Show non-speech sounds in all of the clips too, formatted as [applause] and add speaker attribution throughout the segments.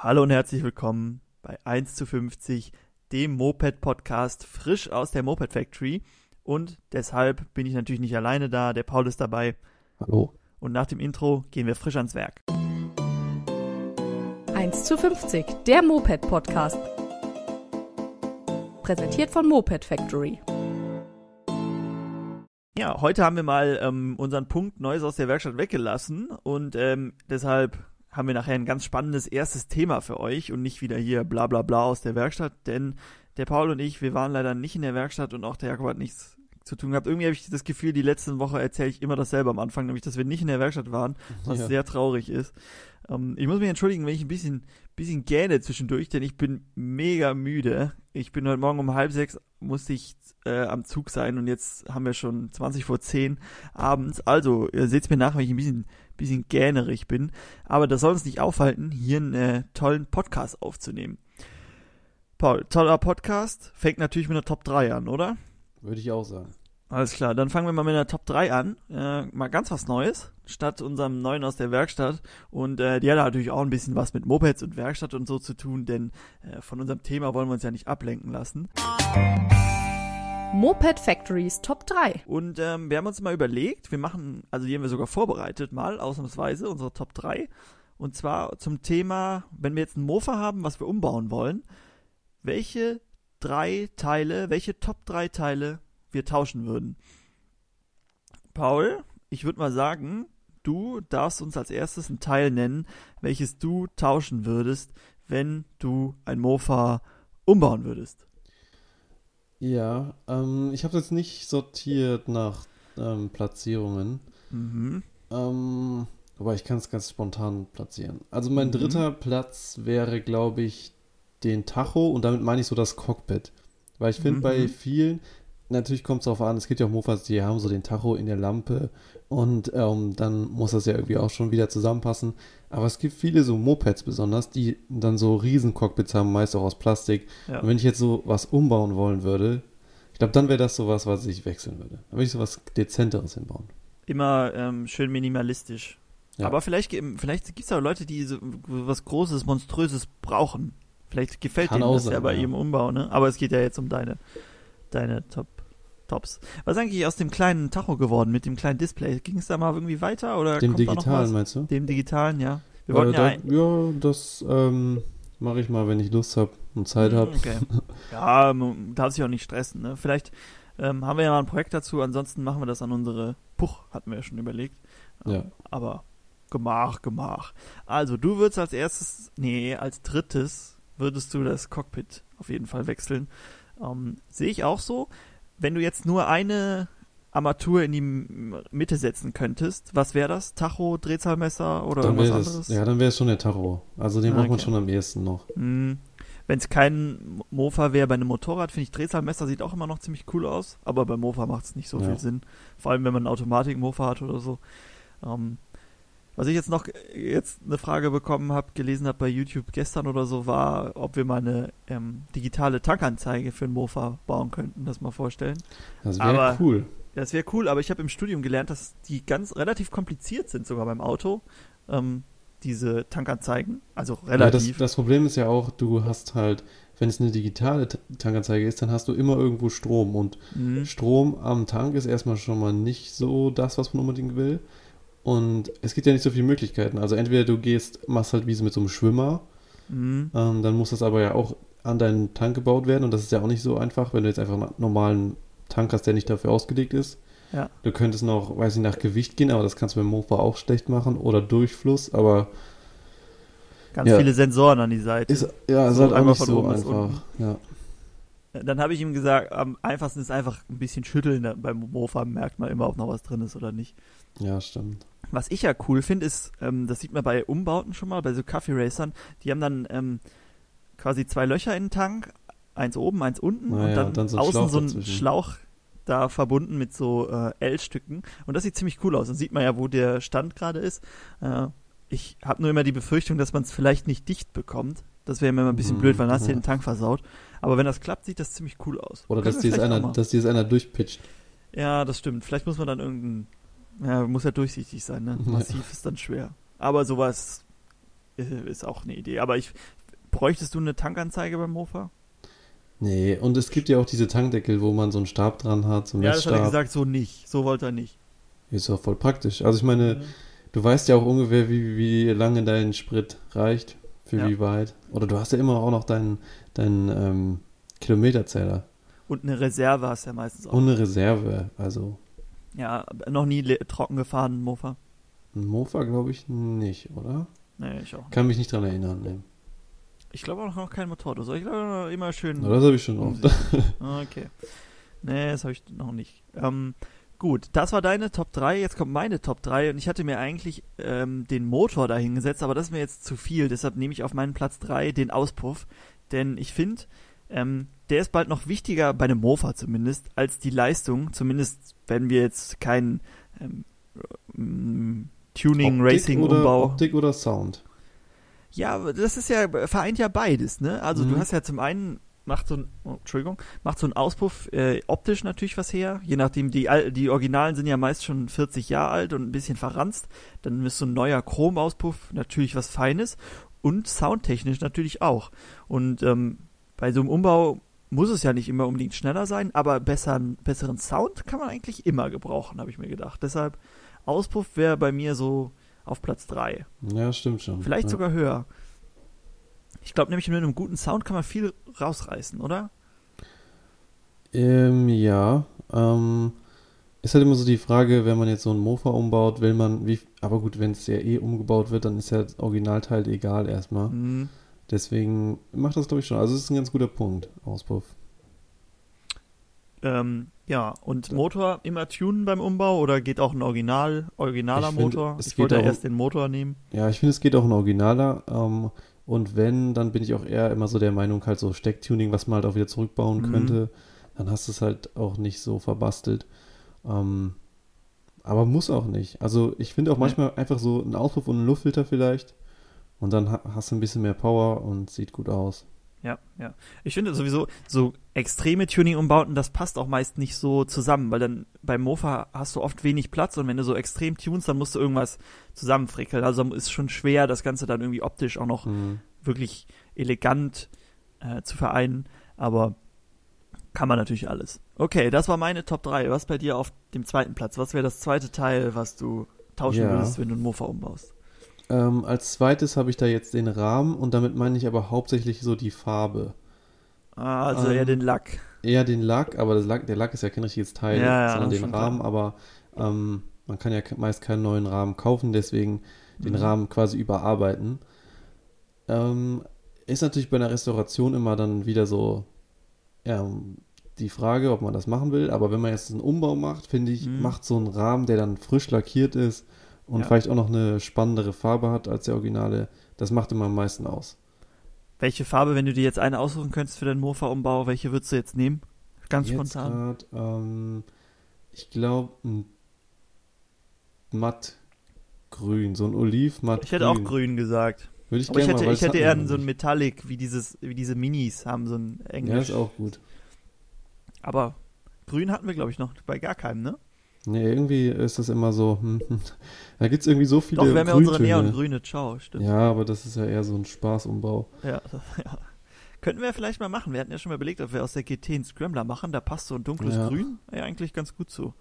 Speaker 1: Hallo und herzlich willkommen bei 1 zu 50, dem Moped-Podcast, frisch aus der Moped Factory. Und deshalb bin ich natürlich nicht alleine da, der Paul ist dabei.
Speaker 2: Hallo.
Speaker 1: Und nach dem Intro gehen wir frisch ans Werk.
Speaker 3: 1 zu 50, der Moped-Podcast. Präsentiert von Moped Factory.
Speaker 1: Ja, heute haben wir mal ähm, unseren Punkt Neues aus der Werkstatt weggelassen und ähm, deshalb haben wir nachher ein ganz spannendes erstes Thema für euch und nicht wieder hier bla bla bla aus der Werkstatt, denn der Paul und ich, wir waren leider nicht in der Werkstatt und auch der Jakob hat nichts zu tun gehabt. Irgendwie habe ich das Gefühl, die letzten Woche erzähle ich immer dasselbe am Anfang, nämlich, dass wir nicht in der Werkstatt waren, was ja. sehr traurig ist. Ähm, ich muss mich entschuldigen, wenn ich ein bisschen, bisschen gähne zwischendurch, denn ich bin mega müde. Ich bin heute Morgen um halb sechs, musste ich äh, am Zug sein und jetzt haben wir schon 20 vor 10 abends. Also, ihr seht mir nach, wenn ich ein bisschen, bisschen gähnerig bin. Aber das soll uns nicht aufhalten, hier einen äh, tollen Podcast aufzunehmen. Paul, toller Podcast. Fängt natürlich mit einer Top 3 an, oder?
Speaker 2: Würde ich auch sagen.
Speaker 1: Alles klar, dann fangen wir mal mit einer Top 3 an. Äh, mal ganz was Neues, statt unserem neuen aus der Werkstatt. Und äh, die hat natürlich auch ein bisschen was mit Mopeds und Werkstatt und so zu tun, denn äh, von unserem Thema wollen wir uns ja nicht ablenken lassen.
Speaker 3: Moped Factories Top 3.
Speaker 1: Und ähm, wir haben uns mal überlegt, wir machen, also die haben wir sogar vorbereitet, mal ausnahmsweise, unsere Top 3. Und zwar zum Thema, wenn wir jetzt ein Mofa haben, was wir umbauen wollen, welche drei Teile, welche Top 3 Teile wir tauschen würden. Paul, ich würde mal sagen, du darfst uns als erstes ein Teil nennen, welches du tauschen würdest, wenn du ein Mofa umbauen würdest.
Speaker 2: Ja, ähm, ich habe jetzt nicht sortiert nach ähm, Platzierungen. Mhm. Ähm, aber ich kann es ganz spontan platzieren. Also mein mhm. dritter Platz wäre, glaube ich, den Tacho und damit meine ich so das Cockpit. Weil ich finde, mhm. bei vielen, natürlich kommt es darauf an, es gibt ja auch Mofas, die haben so den Tacho in der Lampe und ähm, dann muss das ja irgendwie auch schon wieder zusammenpassen. Aber es gibt viele so Mopeds besonders, die dann so riesen Cockpits haben, meist auch aus Plastik. Ja. Und wenn ich jetzt so was umbauen wollen würde, ich glaube, dann wäre das sowas, was ich wechseln würde. Dann würde ich sowas Dezenteres hinbauen.
Speaker 1: Immer ähm, schön minimalistisch. Ja. Aber vielleicht, vielleicht gibt es auch Leute, die so was Großes, Monströses brauchen. Vielleicht gefällt Kann denen das sein, ja bei ja. ihrem Umbau, ne? Aber es geht ja jetzt um deine, deine Top, Tops. Was ist eigentlich aus dem kleinen Tacho geworden mit dem kleinen Display? Ging es da mal irgendwie weiter oder
Speaker 2: dem digitalen meinst du?
Speaker 1: Dem digitalen, ja.
Speaker 2: Wir wollten ja, da, ja, das ähm, mache ich mal, wenn ich Lust habe und Zeit habe.
Speaker 1: Okay. ja, man darf sich auch nicht stressen. Ne? Vielleicht ähm, haben wir ja mal ein Projekt dazu. Ansonsten machen wir das an unsere Puch, hatten wir ja schon überlegt. Ähm, ja. Aber Gemach, Gemach. Also, du würdest als erstes, nee, als drittes würdest du das Cockpit auf jeden Fall wechseln. Ähm, Sehe ich auch so. Wenn du jetzt nur eine Armatur in die Mitte setzen könntest, was wäre das? Tacho, Drehzahlmesser oder
Speaker 2: dann irgendwas anderes? Das, ja, dann wäre es schon der Tacho. Also den ah, braucht man schon am ehesten noch.
Speaker 1: Mhm. Wenn es kein Mofa wäre bei einem Motorrad, finde ich Drehzahlmesser sieht auch immer noch ziemlich cool aus, aber beim Mofa macht es nicht so ja. viel Sinn. Vor allem, wenn man ein Automatik-Mofa hat oder so. Ähm, was ich jetzt noch jetzt eine Frage bekommen habe, gelesen habe bei YouTube gestern oder so, war, ob wir mal eine ähm, digitale Tankanzeige für ein Mofa bauen könnten, das mal vorstellen.
Speaker 2: Das wäre cool.
Speaker 1: Das wäre cool, aber ich habe im Studium gelernt, dass die ganz relativ kompliziert sind, sogar beim Auto. Ähm, diese Tankanzeigen, also relativ.
Speaker 2: Ja, das, das, Problem ist ja auch, du hast halt, wenn es eine digitale Tankanzeige ist, dann hast du immer irgendwo Strom und mhm. Strom am Tank ist erstmal schon mal nicht so das, was man unbedingt will. Und es gibt ja nicht so viele Möglichkeiten. Also entweder du gehst, machst halt wie so mit so einem Schwimmer, mhm. ähm, dann muss das aber ja auch an deinen Tank gebaut werden und das ist ja auch nicht so einfach, wenn du jetzt einfach einen normalen Tank hast, der nicht dafür ausgelegt ist. Ja. Du könntest noch, weiß ich, nach Gewicht gehen, aber das kannst du mit dem Mofa auch schlecht machen oder Durchfluss, aber
Speaker 1: ganz ja. viele Sensoren an die Seite.
Speaker 2: Ist, ja, ist so halt auch nicht so einfach. Ja.
Speaker 1: Dann habe ich ihm gesagt, am einfachsten ist einfach ein bisschen schütteln. Beim Mofa merkt man immer, ob noch was drin ist oder nicht.
Speaker 2: Ja, stimmt.
Speaker 1: Was ich ja cool finde, ist, ähm, das sieht man bei Umbauten schon mal, bei so Kaffee Racern, die haben dann ähm, quasi zwei Löcher in den Tank, eins oben, eins unten naja, und dann, dann so außen Schlauch so ein dazwischen. Schlauch da verbunden mit so äh, L-Stücken. Und das sieht ziemlich cool aus. Dann sieht man ja, wo der Stand gerade ist. Äh, ich habe nur immer die Befürchtung, dass man es vielleicht nicht dicht bekommt. Das wäre mir immer ein bisschen mhm, blöd, weil dann hast du ja. den Tank versaut. Aber wenn das klappt, sieht das ziemlich cool aus.
Speaker 2: Oder dass dir, einer, dass dir einer durchpitcht.
Speaker 1: Ja, das stimmt. Vielleicht muss man dann irgendein ja, muss ja durchsichtig sein, ne? Massiv ja. ist dann schwer. Aber sowas ist auch eine Idee. Aber ich, bräuchtest du eine Tankanzeige beim Mofa?
Speaker 2: Nee, und es gibt ja auch diese Tankdeckel, wo man so einen Stab dran hat, so einen
Speaker 1: Ja, das hat er gesagt, so nicht. So wollte er nicht.
Speaker 2: Ist doch voll praktisch. Also ich meine, mhm. du weißt ja auch ungefähr, wie, wie lange dein Sprit reicht, für ja. wie weit. Oder du hast ja immer auch noch deinen, deinen ähm, Kilometerzähler.
Speaker 1: Und eine Reserve hast du ja meistens auch.
Speaker 2: Und eine Reserve, also.
Speaker 1: Ja, noch nie trocken gefahren, Mofa.
Speaker 2: Mofa glaube ich nicht, oder?
Speaker 1: Nee, ich auch.
Speaker 2: Kann mich nicht dran erinnern, nee.
Speaker 1: Ich glaube auch noch kein Motorrad. Ich glaube immer schön.
Speaker 2: Ja, das habe ich schon oft.
Speaker 1: okay. Nee, das habe ich noch nicht. Ähm, gut, das war deine Top 3. Jetzt kommt meine Top 3. Und ich hatte mir eigentlich ähm, den Motor dahingesetzt, aber das ist mir jetzt zu viel. Deshalb nehme ich auf meinen Platz 3 den Auspuff. Denn ich finde, ähm, der ist bald noch wichtiger, bei einem Mofa zumindest, als die Leistung. Zumindest, wenn wir jetzt keinen ähm, Tuning, Optik Racing,
Speaker 2: oder,
Speaker 1: Umbau.
Speaker 2: Optik oder Sound?
Speaker 1: Ja, das ist ja, vereint ja beides, ne? Also mhm. du hast ja zum einen macht so ein, oh, Entschuldigung, macht so ein Auspuff äh, optisch natürlich was her. Je nachdem, die, die Originalen sind ja meist schon 40 Jahre alt und ein bisschen verranzt. Dann ist so ein neuer Chromauspuff natürlich was Feines und soundtechnisch natürlich auch. Und ähm, bei so einem Umbau muss es ja nicht immer unbedingt schneller sein, aber besseren, besseren Sound kann man eigentlich immer gebrauchen, habe ich mir gedacht. Deshalb Auspuff wäre bei mir so auf Platz 3.
Speaker 2: Ja, stimmt schon.
Speaker 1: Vielleicht
Speaker 2: ja.
Speaker 1: sogar höher. Ich glaube nämlich, mit einem guten Sound kann man viel rausreißen, oder?
Speaker 2: Ähm, ja. Ähm, ist halt immer so die Frage, wenn man jetzt so ein Mofa umbaut, will man, wie, aber gut, wenn es ja eh umgebaut wird, dann ist ja das Originalteil egal erstmal. Mhm. Deswegen macht das, glaube ich, schon. Also, es ist ein ganz guter Punkt, Auspuff.
Speaker 1: Ähm, ja, und Motor immer tunen beim Umbau oder geht auch ein Original, originaler ich Motor? Find, ich wollte auch, erst den Motor nehmen.
Speaker 2: Ja, ich finde, es geht auch ein originaler. Ähm, und wenn, dann bin ich auch eher immer so der Meinung, halt so Stecktuning, was man halt auch wieder zurückbauen mhm. könnte. Dann hast du es halt auch nicht so verbastelt. Ähm, aber muss auch nicht. Also ich finde auch manchmal einfach so ein Auspuff und einen Luftfilter vielleicht. Und dann hast du ein bisschen mehr Power und sieht gut aus.
Speaker 1: Ja, ja. Ich finde sowieso, so extreme Tuning-Umbauten, das passt auch meist nicht so zusammen, weil dann beim Mofa hast du oft wenig Platz und wenn du so extrem tunst, dann musst du irgendwas zusammenfrickeln. Also ist schon schwer, das Ganze dann irgendwie optisch auch noch mhm. wirklich elegant äh, zu vereinen, aber kann man natürlich alles. Okay, das war meine Top 3. Was bei dir auf dem zweiten Platz? Was wäre das zweite Teil, was du tauschen ja. würdest, wenn du einen Mofa umbaust?
Speaker 2: Ähm, als zweites habe ich da jetzt den Rahmen und damit meine ich aber hauptsächlich so die Farbe.
Speaker 1: Ah, also ähm, eher den Lack.
Speaker 2: Eher den Lack, aber Lack, der Lack ist ja kein richtiges Teil, ja, ja, sondern den Rahmen, klar. aber ähm, man kann ja meist keinen neuen Rahmen kaufen, deswegen den mhm. Rahmen quasi überarbeiten. Ähm, ist natürlich bei einer Restauration immer dann wieder so ja, die Frage, ob man das machen will, aber wenn man jetzt einen Umbau macht, finde ich, mhm. macht so ein Rahmen, der dann frisch lackiert ist, und ja. vielleicht auch noch eine spannendere Farbe hat als der Originale, das macht immer am meisten aus.
Speaker 1: Welche Farbe, wenn du dir jetzt eine aussuchen könntest für deinen Mofa-Umbau, welche würdest du jetzt nehmen? Ganz jetzt spontan.
Speaker 2: Grad, ähm, ich glaube, ein mattgrün, so ein Oliv-mattgrün.
Speaker 1: Ich hätte auch grün gesagt.
Speaker 2: Würde ich
Speaker 1: Aber
Speaker 2: ich
Speaker 1: hätte, mal, ich hätte eher so ein Metallic, wie dieses, wie diese Minis haben, so ein Englisch. Ja,
Speaker 2: ist auch gut.
Speaker 1: Aber grün hatten wir, glaube ich, noch bei gar keinem, ne?
Speaker 2: Nee, irgendwie ist das immer so. Hm, hm. Da gibt es irgendwie so viele.
Speaker 1: Doch, wir haben ja unsere neongrüne Ciao, stimmt.
Speaker 2: Ja, aber das ist ja eher so ein Spaßumbau.
Speaker 1: Ja, [laughs] ja. Könnten wir vielleicht mal machen. Wir hatten ja schon mal überlegt, ob wir aus der GT einen Scrambler machen. Da passt so ein dunkles ja. Grün ja eigentlich ganz gut zu.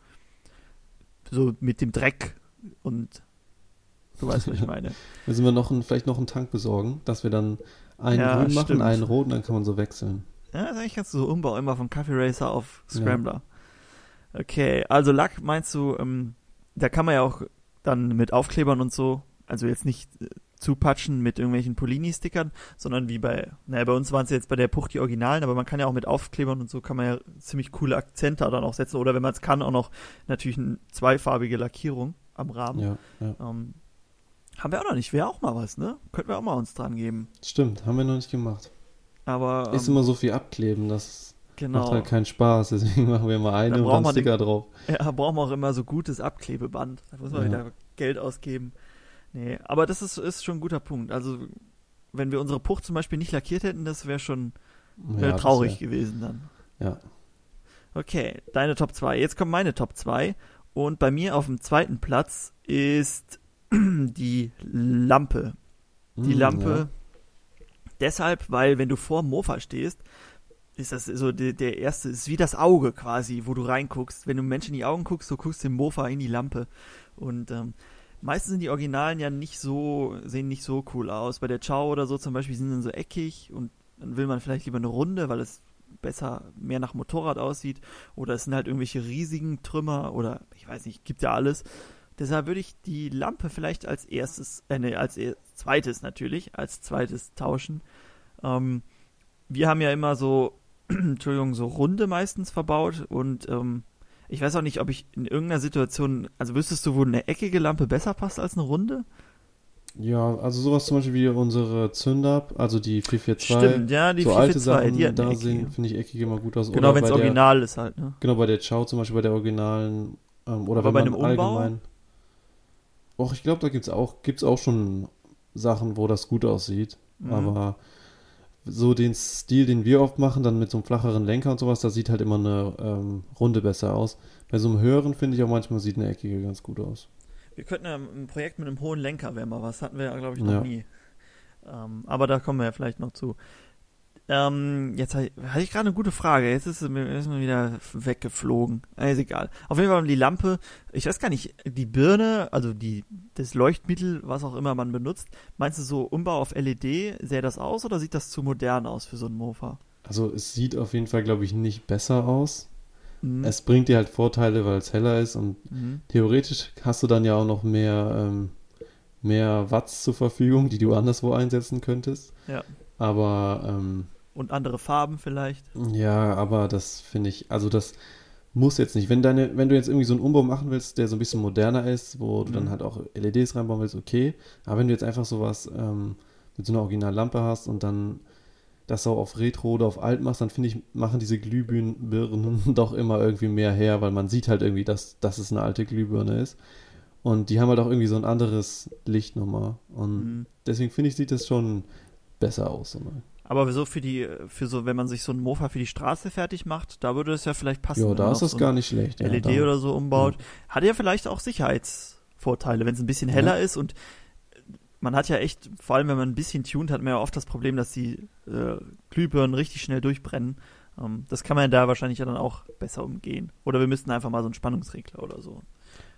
Speaker 1: So mit dem Dreck und du weißt, was ich [laughs] meine.
Speaker 2: Müssen wir noch ein, vielleicht noch einen Tank besorgen, dass wir dann einen ja, grün machen, stimmt. einen roten, dann kann man so wechseln.
Speaker 1: Ja, das ist eigentlich ganz so Umbau, immer von Coffee Racer auf Scrambler. Ja. Okay, also Lack meinst du, ähm, da kann man ja auch dann mit Aufklebern und so, also jetzt nicht äh, zupatschen mit irgendwelchen Polini-Stickern, sondern wie bei, naja, bei uns waren es jetzt bei der Puch die Originalen, aber man kann ja auch mit Aufklebern und so kann man ja ziemlich coole Akzente dann auch setzen oder wenn man es kann, auch noch natürlich eine zweifarbige Lackierung am Rahmen.
Speaker 2: Ja, ja.
Speaker 1: Ähm, haben wir auch noch nicht, wäre auch mal was, ne? Könnten wir auch mal uns dran geben.
Speaker 2: Stimmt, haben wir noch nicht gemacht.
Speaker 1: Aber.
Speaker 2: Ist ähm, immer so viel abkleben, das Genau. Macht halt keinen Spaß, [laughs] deswegen machen wir mal eine und dann Sticker drauf.
Speaker 1: Ja, brauchen wir auch immer so gutes Abklebeband. Da muss man ja. wieder Geld ausgeben. Nee, aber das ist, ist schon ein guter Punkt. Also, wenn wir unsere Pucht zum Beispiel nicht lackiert hätten, das wäre schon wär ja, traurig wär, gewesen dann.
Speaker 2: Ja.
Speaker 1: Okay, deine Top 2. Jetzt kommt meine Top 2. Und bei mir auf dem zweiten Platz ist [clears throat] die Lampe. Die
Speaker 2: Mm,
Speaker 1: Lampe
Speaker 2: ja.
Speaker 1: deshalb, weil wenn du vor dem Mofa stehst, ist das so der, der erste, ist wie das Auge quasi, wo du reinguckst. Wenn du Menschen in die Augen guckst, so guckst du im Mofa in die Lampe. Und ähm, meistens sind die Originalen ja nicht so, sehen nicht so cool aus. Bei der Chow oder so zum Beispiel sind dann so eckig und dann will man vielleicht lieber eine Runde, weil es besser mehr nach Motorrad aussieht. Oder es sind halt irgendwelche riesigen Trümmer oder ich weiß nicht, gibt ja alles. Deshalb würde ich die Lampe vielleicht als erstes, äh, nee, als er zweites natürlich, als zweites tauschen. Ähm, wir haben ja immer so, [clears throat] Entschuldigung, so Runde meistens verbaut und ähm, ich weiß auch nicht, ob ich in irgendeiner Situation, also wüsstest du, wo eine eckige Lampe besser passt als eine runde?
Speaker 2: Ja, also sowas zum Beispiel wie unsere Zünder, also die 442.
Speaker 1: Stimmt, ja, die
Speaker 2: so alte
Speaker 1: 442,
Speaker 2: Sachen,
Speaker 1: die
Speaker 2: da sehen, finde ich, eckige immer gut aus.
Speaker 1: Genau, wenn es
Speaker 2: der-
Speaker 1: original ist halt, ne?
Speaker 2: Genau, bei der Chow zum Beispiel, bei der originalen, ähm, oder
Speaker 1: Aber bei einem Umbau?
Speaker 2: allgemein. Och, ich glaube, da gibt's auch, gibt's auch schon Sachen, wo das gut aussieht.
Speaker 1: Mhm.
Speaker 2: Aber so den Stil, den wir oft machen, dann mit so einem flacheren Lenker und sowas, da sieht halt immer eine ähm, Runde besser aus. Bei so einem höheren finde ich auch manchmal sieht eine eckige ganz gut aus.
Speaker 1: Wir könnten ja ein Projekt mit einem hohen Lenker wäre mal was, hatten wir ja, glaube ich, noch
Speaker 2: Ja.
Speaker 1: nie. Ähm, aber da kommen wir ja vielleicht noch zu. Ähm, jetzt hatte ich, hatte ich gerade eine gute Frage. Jetzt ist sie mir wieder weggeflogen. Äh, Ist egal. Auf jeden Fall die Lampe. Ich weiß gar nicht, die Birne, also die, das Leuchtmittel, was auch immer man benutzt. Meinst du so Umbau auf LED, sähe das aus oder sieht das zu modern aus für so einen Mofa?
Speaker 2: Also es sieht auf jeden Fall, glaube ich, nicht besser aus.
Speaker 1: Mhm.
Speaker 2: Es bringt dir halt Vorteile, weil es heller ist und
Speaker 1: Mhm.
Speaker 2: theoretisch hast du dann ja auch noch mehr, ähm, mehr Watts zur Verfügung, die du anderswo einsetzen könntest.
Speaker 1: Ja.
Speaker 2: Aber ähm,
Speaker 1: Und andere Farben vielleicht.
Speaker 2: ja, aber das finde ich, also das muss jetzt nicht. Wenn deine, wenn du jetzt irgendwie so einen Umbau machen willst, der so ein bisschen moderner ist, wo du
Speaker 1: Mhm.
Speaker 2: dann halt auch LEDs reinbauen willst, okay. Aber wenn du jetzt einfach sowas ähm, mit so einer Originallampe hast und dann das auch auf Retro oder auf Alt machst, dann finde ich, machen diese Glühbirnen [laughs] doch immer irgendwie mehr her, weil man sieht halt irgendwie, dass, dass es eine alte Glühbirne ist. Und die haben halt auch irgendwie so ein anderes Licht nochmal. Und
Speaker 1: Mhm.
Speaker 2: deswegen finde ich, sieht das schon besser aus. Ne?
Speaker 1: Aber so für die, für so, wenn man sich so einen Mofa für die Straße fertig macht, da würde es ja vielleicht passen.
Speaker 2: Ja, da ist das
Speaker 1: so
Speaker 2: gar
Speaker 1: ein
Speaker 2: nicht schlecht. Ja,
Speaker 1: LED
Speaker 2: da.
Speaker 1: oder so umbaut. Hat ja vielleicht auch Sicherheitsvorteile, wenn es ein bisschen heller ist und man hat ja echt, vor allem wenn man ein bisschen tunt, hat man ja oft das Problem, dass die äh, Glühbirnen richtig schnell durchbrennen. Ähm, das kann man da wahrscheinlich ja dann auch besser umgehen. Oder wir müssten einfach mal so einen Spannungsregler oder so.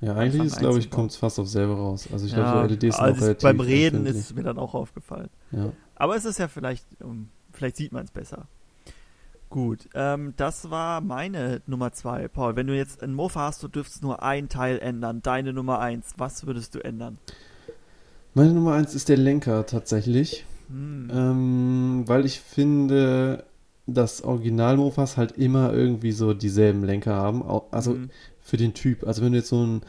Speaker 2: Ja, eigentlich ist, glaube ich, kommt es fast auf selber raus. Also ich
Speaker 1: ja,
Speaker 2: glaube, so LEDs sind
Speaker 1: also
Speaker 2: auch relativ
Speaker 1: beim Reden ist es mir dann auch aufgefallen.
Speaker 2: Ja.
Speaker 1: Aber es ist ja vielleicht, ähm, vielleicht sieht man es besser. Gut, ähm, das war meine Nummer zwei. Paul, wenn du jetzt einen Mofa hast, du dürftest nur ein Teil ändern, deine Nummer eins, was würdest du ändern?
Speaker 2: Meine Nummer eins ist der Lenker tatsächlich.
Speaker 1: Hm.
Speaker 2: Ähm, weil ich finde, dass Original-Mofas halt immer irgendwie so dieselben Lenker haben. Also
Speaker 1: Hm.
Speaker 2: für den Typ. Also wenn du jetzt so einen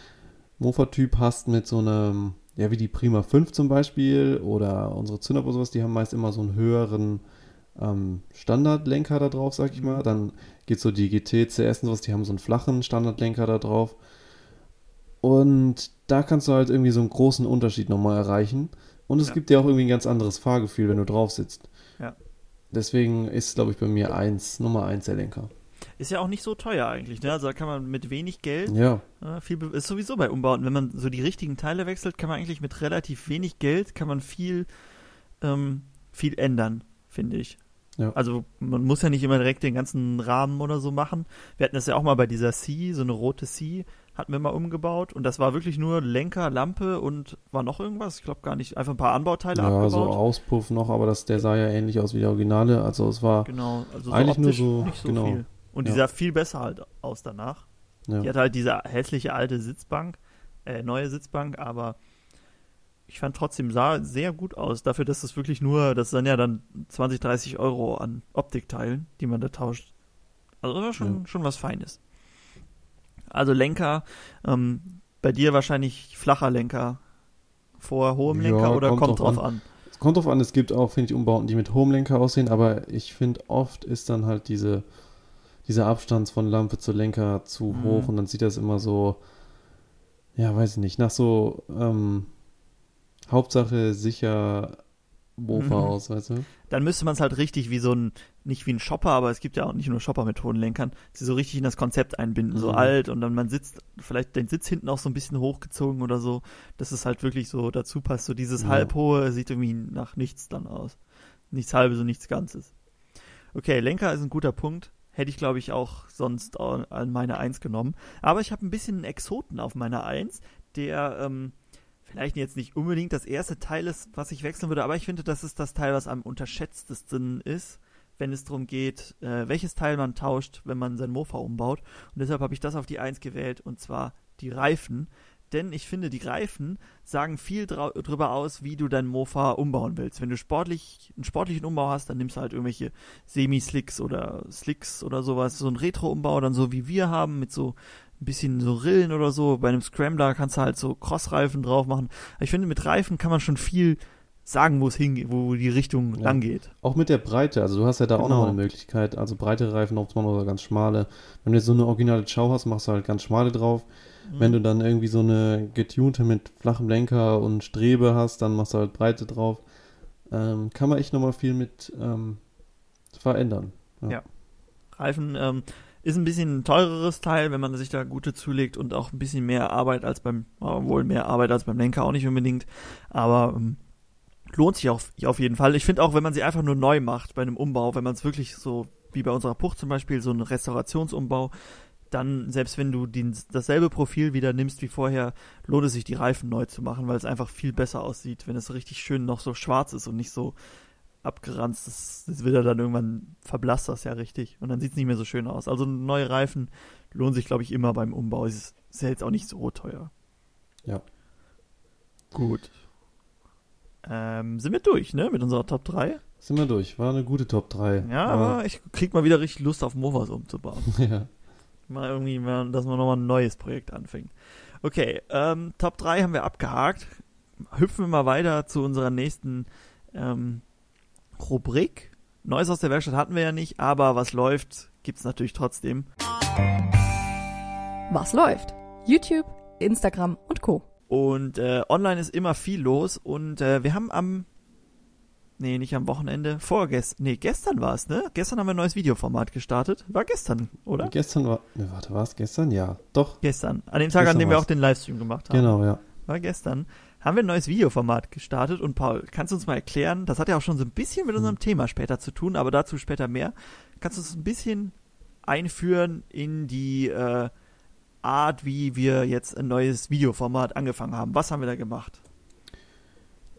Speaker 2: Mofa-Typ hast mit so einem, ja wie die Prima 5 zum Beispiel oder unsere Zünder oder sowas, die haben meist immer so einen höheren ähm, Standardlenker da drauf, sag ich
Speaker 1: Mhm.
Speaker 2: mal. Dann geht so die GT, CS und sowas, die haben so einen flachen Standardlenker da drauf. Und da kannst du halt irgendwie so einen großen Unterschied nochmal erreichen. Und es
Speaker 1: Ja.
Speaker 2: gibt dir auch irgendwie ein ganz anderes Fahrgefühl, wenn du drauf sitzt.
Speaker 1: Ja.
Speaker 2: Deswegen ist, glaube ich, bei mir eins, Nummer eins der Lenker.
Speaker 1: Ist ja auch nicht so teuer eigentlich, ne? Also da kann man mit wenig Geld,
Speaker 2: Ja,
Speaker 1: äh, viel, ist sowieso bei Umbauten, wenn man so die richtigen Teile wechselt, kann man eigentlich mit relativ wenig Geld, kann man viel, ähm, viel ändern, finde ich.
Speaker 2: Ja.
Speaker 1: Also man muss ja nicht immer direkt den ganzen Rahmen oder so machen. Wir hatten das ja auch mal bei dieser C, so eine rote C, hatten wir mal umgebaut und das war wirklich nur Lenker, Lampe und war noch irgendwas? Ich glaube gar nicht, einfach ein paar Anbauteile
Speaker 2: ja so
Speaker 1: abgebaut.
Speaker 2: Auspuff noch, aber das, der sah ja ähnlich aus wie der Originale. Also es war,
Speaker 1: Genau, also
Speaker 2: Eigentlich
Speaker 1: so
Speaker 2: nur so-
Speaker 1: nicht so
Speaker 2: genau.
Speaker 1: viel. Und die
Speaker 2: Ja.
Speaker 1: sah viel besser halt aus danach.
Speaker 2: ja.
Speaker 1: Die hat halt diese hässliche alte Sitzbank, äh, neue Sitzbank, aber ich fand trotzdem, sah sehr gut aus. Dafür, dass das wirklich nur, das sind ja dann 20, 30 Euro an Optikteilen, die man da tauscht. Also das war schon,
Speaker 2: Ja.
Speaker 1: schon was Feines. Also Lenker, ähm, bei dir wahrscheinlich flacher Lenker vor hohem
Speaker 2: Ja,
Speaker 1: Lenker oder
Speaker 2: kommt
Speaker 1: kommt,
Speaker 2: drauf
Speaker 1: drauf an?
Speaker 2: Es kommt drauf an, es gibt auch, finde ich, Umbauten, die mit hohem Lenker aussehen, aber ich finde, oft ist dann halt diese, dieser Abstand von Lampe zu Lenker zu
Speaker 1: Mhm.
Speaker 2: hoch und dann sieht das immer so, ja, weiß ich nicht, nach so, ähm, Hauptsache sicher Mofa mhm. aus, weißt du?
Speaker 1: Dann müsste man es halt richtig wie so ein, nicht wie ein Shopper, aber es gibt ja auch nicht nur Shopper mit hohen Lenkern, sie so richtig in das Konzept einbinden, mhm. so alt und dann man sitzt, vielleicht den Sitz hinten auch so ein bisschen hochgezogen oder so, dass es halt wirklich so dazu passt. So dieses ja. halbhohe sieht irgendwie nach nichts dann aus. Nichts halbes und nichts Ganzes. Okay, Lenker ist ein guter Punkt. Hätte ich, glaube ich, auch sonst an meine Eins genommen. Aber ich habe ein bisschen einen Exoten auf meiner Eins, der ähm, vielleicht jetzt nicht unbedingt das erste Teil ist, was ich wechseln würde, aber ich finde, das ist das Teil, was am unterschätztesten ist, wenn es darum geht, äh, welches Teil man tauscht, wenn man sein Mofa umbaut. Und deshalb habe ich das auf die Eins gewählt, und zwar die Reifen denn ich finde, die Reifen sagen viel darüber aus, wie du dein Mofa umbauen willst. Wenn du sportlich, einen sportlichen Umbau hast, dann nimmst du halt irgendwelche Semi-Slicks oder Slicks oder sowas, so ein Retro-Umbau, dann so wie wir haben, mit so ein bisschen so Rillen oder so. Bei einem Scrambler kannst du halt so Cross-Reifen drauf machen. Ich finde, mit Reifen kann man schon viel sagen, wo es hingeht, wo die Richtung ja. lang geht.
Speaker 2: Auch mit der Breite, also du hast ja da genau. auch noch eine Möglichkeit, also breite Reifen aufzubauen oder ganz schmale. Wenn du jetzt so eine originale Chow hast, machst du halt ganz schmale drauf. Mhm. Wenn du dann irgendwie so eine getunte mit flachem Lenker und Strebe hast, dann machst du halt Breite drauf. Ähm, kann man echt nochmal viel mit ähm, verändern.
Speaker 1: Ja. ja. Reifen ähm, ist ein bisschen ein teureres Teil, wenn man sich da gute zulegt und auch ein bisschen mehr Arbeit als beim, wohl mehr Arbeit als beim Lenker auch nicht unbedingt, aber ähm, lohnt sich auch auf jeden Fall. Ich finde auch, wenn man sie einfach nur neu macht bei einem Umbau, wenn man es wirklich so wie bei unserer Pucht zum Beispiel, so ein Restaurationsumbau, dann, selbst wenn du den, dasselbe Profil wieder nimmst wie vorher, lohnt es sich, die Reifen neu zu machen, weil es einfach viel besser aussieht, wenn es richtig schön noch so schwarz ist und nicht so abgeranzt. Das, das wird ja dann irgendwann verblasst das ja richtig und dann sieht es nicht mehr so schön aus. Also neue Reifen lohnen sich, glaube ich, immer beim Umbau. Ist, ist ja jetzt auch nicht so teuer.
Speaker 2: Ja.
Speaker 1: Gut. Ähm, sind wir durch, ne, mit unserer Top 3?
Speaker 2: Sind wir durch. War eine gute Top 3.
Speaker 1: Ja, aber, aber ich krieg mal wieder richtig Lust auf Movas umzubauen. [laughs]
Speaker 2: ja.
Speaker 1: Mal irgendwie, mal, dass man nochmal ein neues Projekt anfängt. Okay, ähm, Top 3 haben wir abgehakt. Hüpfen wir mal weiter zu unserer nächsten ähm, Rubrik. Neues aus der Werkstatt hatten wir ja nicht, aber was läuft, gibt's natürlich trotzdem.
Speaker 3: Was läuft? YouTube, Instagram und Co.
Speaker 1: Und äh, online ist immer viel los und äh, wir haben am Nee, nicht am Wochenende. Vorgestern. Nee, gestern war es, ne? Gestern haben wir ein neues Videoformat gestartet. War gestern, oder?
Speaker 2: Gestern war. Ne, warte, war es gestern? Ja, doch.
Speaker 1: Gestern. An dem Tag, gestern an dem wir auch den Livestream gemacht haben.
Speaker 2: Genau, ja.
Speaker 1: War gestern. Haben wir ein neues Videoformat gestartet und Paul, kannst du uns mal erklären, das hat ja auch schon so ein bisschen mit unserem hm. Thema später zu tun, aber dazu später mehr. Kannst du uns ein bisschen einführen in die äh, Art, wie wir jetzt ein neues Videoformat angefangen haben? Was haben wir da gemacht?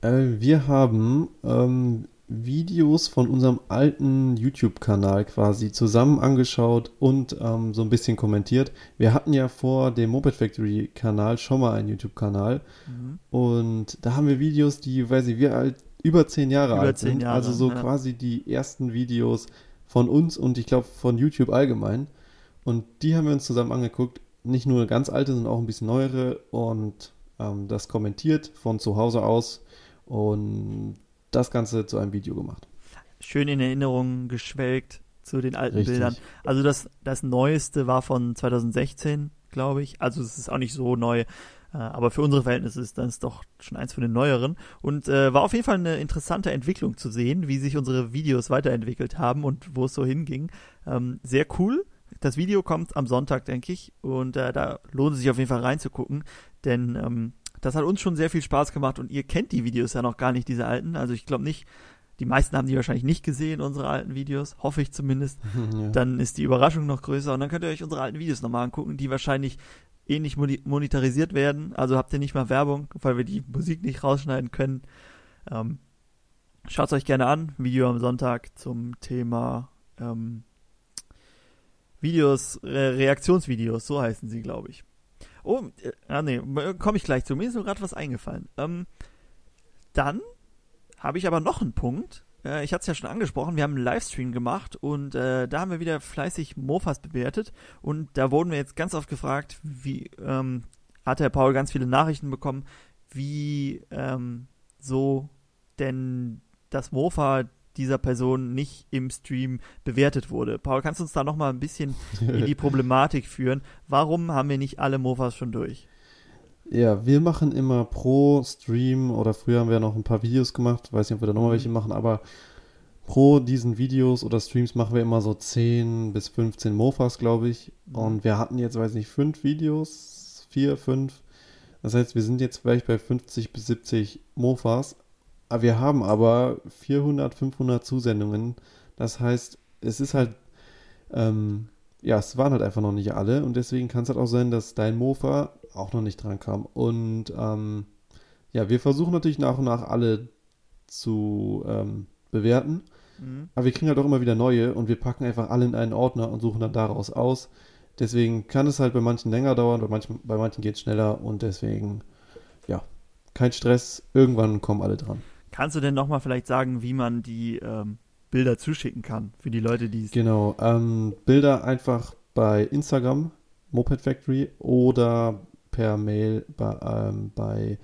Speaker 2: Äh, wir haben ähm, Videos von unserem alten YouTube-Kanal quasi zusammen angeschaut und ähm, so ein bisschen kommentiert. Wir hatten ja vor dem Moped Factory-Kanal schon mal einen YouTube-Kanal mhm. und da haben wir Videos, die, weiß ich, wir alt, über zehn Jahre über alt zehn sind. Jahre, also so ja. quasi die ersten Videos von uns und ich glaube von YouTube allgemein. Und die haben wir uns zusammen angeguckt. Nicht nur ganz alte, sondern auch ein bisschen neuere und ähm, das kommentiert von zu Hause aus und das Ganze zu einem Video gemacht.
Speaker 1: Schön in Erinnerung geschwelgt zu den alten Richtig. Bildern. Also das, das Neueste war von 2016, glaube ich. Also es ist auch nicht so neu. Äh, aber für unsere Verhältnisse ist das doch schon eins von den neueren. Und äh, war auf jeden Fall eine interessante Entwicklung zu sehen, wie sich unsere Videos weiterentwickelt haben und wo es so hinging. Ähm, sehr cool. Das Video kommt am Sonntag, denke ich. Und äh, da lohnt es sich auf jeden Fall reinzugucken. Denn ähm, das hat uns schon sehr viel Spaß gemacht und ihr kennt die Videos ja noch gar nicht, diese alten. Also ich glaube nicht, die meisten haben die wahrscheinlich nicht gesehen, unsere alten Videos, hoffe ich zumindest. [laughs] Ja. Dann ist die Überraschung noch größer und dann könnt ihr euch unsere alten Videos nochmal angucken, die wahrscheinlich ähnlich monetarisiert werden. Also habt ihr nicht mal Werbung, weil wir die Musik nicht rausschneiden können. Ähm, Schaut es euch gerne an. Video am Sonntag zum Thema ähm, Videos, Re Reaktionsvideos, so heißen sie, glaube ich. Oh, äh, ah nee, komme ich gleich zu. Mir ist nur gerade was eingefallen. Ähm, dann habe ich aber noch einen Punkt. Äh, ich hatte es ja schon angesprochen, wir haben einen Livestream gemacht und äh, da haben wir wieder fleißig Mofas bewertet und da wurden wir jetzt ganz oft gefragt, wie ähm, hat Herr Paul ganz viele Nachrichten bekommen, wie ähm, so denn das Mofa dieser Person nicht im Stream bewertet wurde. Paul, kannst du uns da noch mal ein bisschen in die [laughs] Problematik führen? Warum haben wir nicht alle Mofas schon durch?
Speaker 2: Ja, wir machen immer pro Stream oder früher haben wir noch ein paar Videos gemacht, weiß nicht, ob wir da nochmal welche machen, aber pro diesen Videos oder Streams machen wir immer so 10 bis 15 Mofas, glaube ich.
Speaker 1: Mhm.
Speaker 2: Und wir hatten jetzt, weiß nicht, fünf Videos, vier, fünf. Das heißt, wir sind jetzt vielleicht bei 50 bis 70 Mofas. Aber wir haben aber 400, 500 Zusendungen. Das heißt, es ist halt, ähm, ja, es waren halt einfach noch nicht alle. Und deswegen kann es halt auch sein, dass dein Mofa auch noch nicht dran kam. Und ähm, ja, wir versuchen natürlich nach und nach alle zu ähm, bewerten.
Speaker 1: Mhm.
Speaker 2: Aber wir kriegen halt auch immer wieder neue und wir packen einfach alle in einen Ordner und suchen dann daraus aus. Deswegen kann es halt bei manchen länger dauern, bei manchen, bei manchen geht es schneller und deswegen, ja, kein Stress. Irgendwann kommen alle dran.
Speaker 1: Kannst du denn nochmal vielleicht sagen, wie man die ähm, Bilder zuschicken kann für die Leute, die es.
Speaker 2: Genau, ähm, Bilder einfach bei Instagram, Moped Factory oder per Mail bei, ähm, bei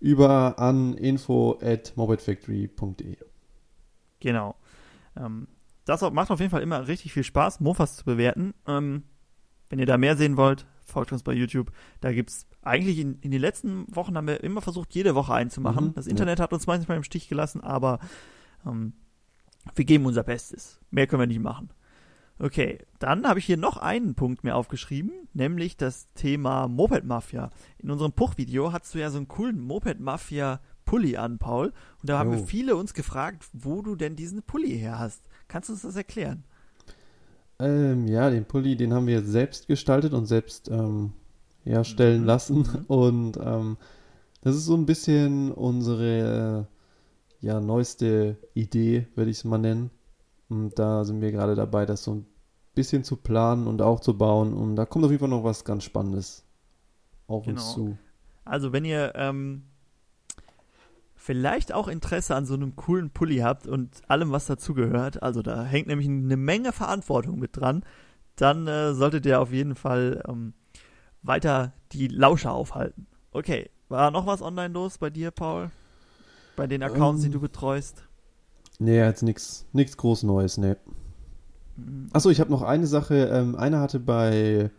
Speaker 2: über an info at mopedfactory.de.
Speaker 1: Genau. Ähm, das macht auf jeden Fall immer richtig viel Spaß, Mofas zu bewerten. Ähm, wenn ihr da mehr sehen wollt, folgt uns bei YouTube. Da gibt's eigentlich in, in den letzten Wochen haben wir immer versucht, jede Woche einzumachen.
Speaker 2: Mhm,
Speaker 1: das
Speaker 2: ja.
Speaker 1: Internet hat uns manchmal im Stich gelassen, aber ähm, wir geben unser Bestes. Mehr können wir nicht machen. Okay, dann habe ich hier noch einen Punkt mir aufgeschrieben, nämlich das Thema Moped Mafia. In unserem Puch-Video hast du ja so einen coolen Moped Mafia Pulli an, Paul. Und da haben
Speaker 2: Jo.
Speaker 1: wir viele uns gefragt, wo du denn diesen Pulli her hast. Kannst du uns das erklären?
Speaker 2: Ähm, ja, den Pulli, den haben wir selbst gestaltet und selbst ähm, herstellen
Speaker 1: Mhm.
Speaker 2: lassen.
Speaker 1: Mhm. [laughs]
Speaker 2: Und ähm, das ist so ein bisschen unsere äh, ja, neueste Idee, würde ich es mal nennen. Und da sind wir gerade dabei, das so ein bisschen zu planen und auch zu bauen. Und da kommt auf jeden Fall noch was ganz Spannendes auf uns
Speaker 1: Genau.
Speaker 2: zu.
Speaker 1: Also, wenn ihr ähm, vielleicht auch Interesse an so einem coolen Pulli habt und allem, was dazugehört, also da hängt nämlich eine Menge Verantwortung mit dran, dann äh, solltet ihr auf jeden Fall ähm, weiter die Lauscher aufhalten. Okay, war noch was online los bei dir, Paul? Bei den Accounts, die
Speaker 2: Ähm.
Speaker 1: du betreust?
Speaker 2: Nee, jetzt nichts nichts groß Neues, nee.
Speaker 1: Mhm.
Speaker 2: Achso, ich habe noch eine Sache. Ähm, einer hatte bei,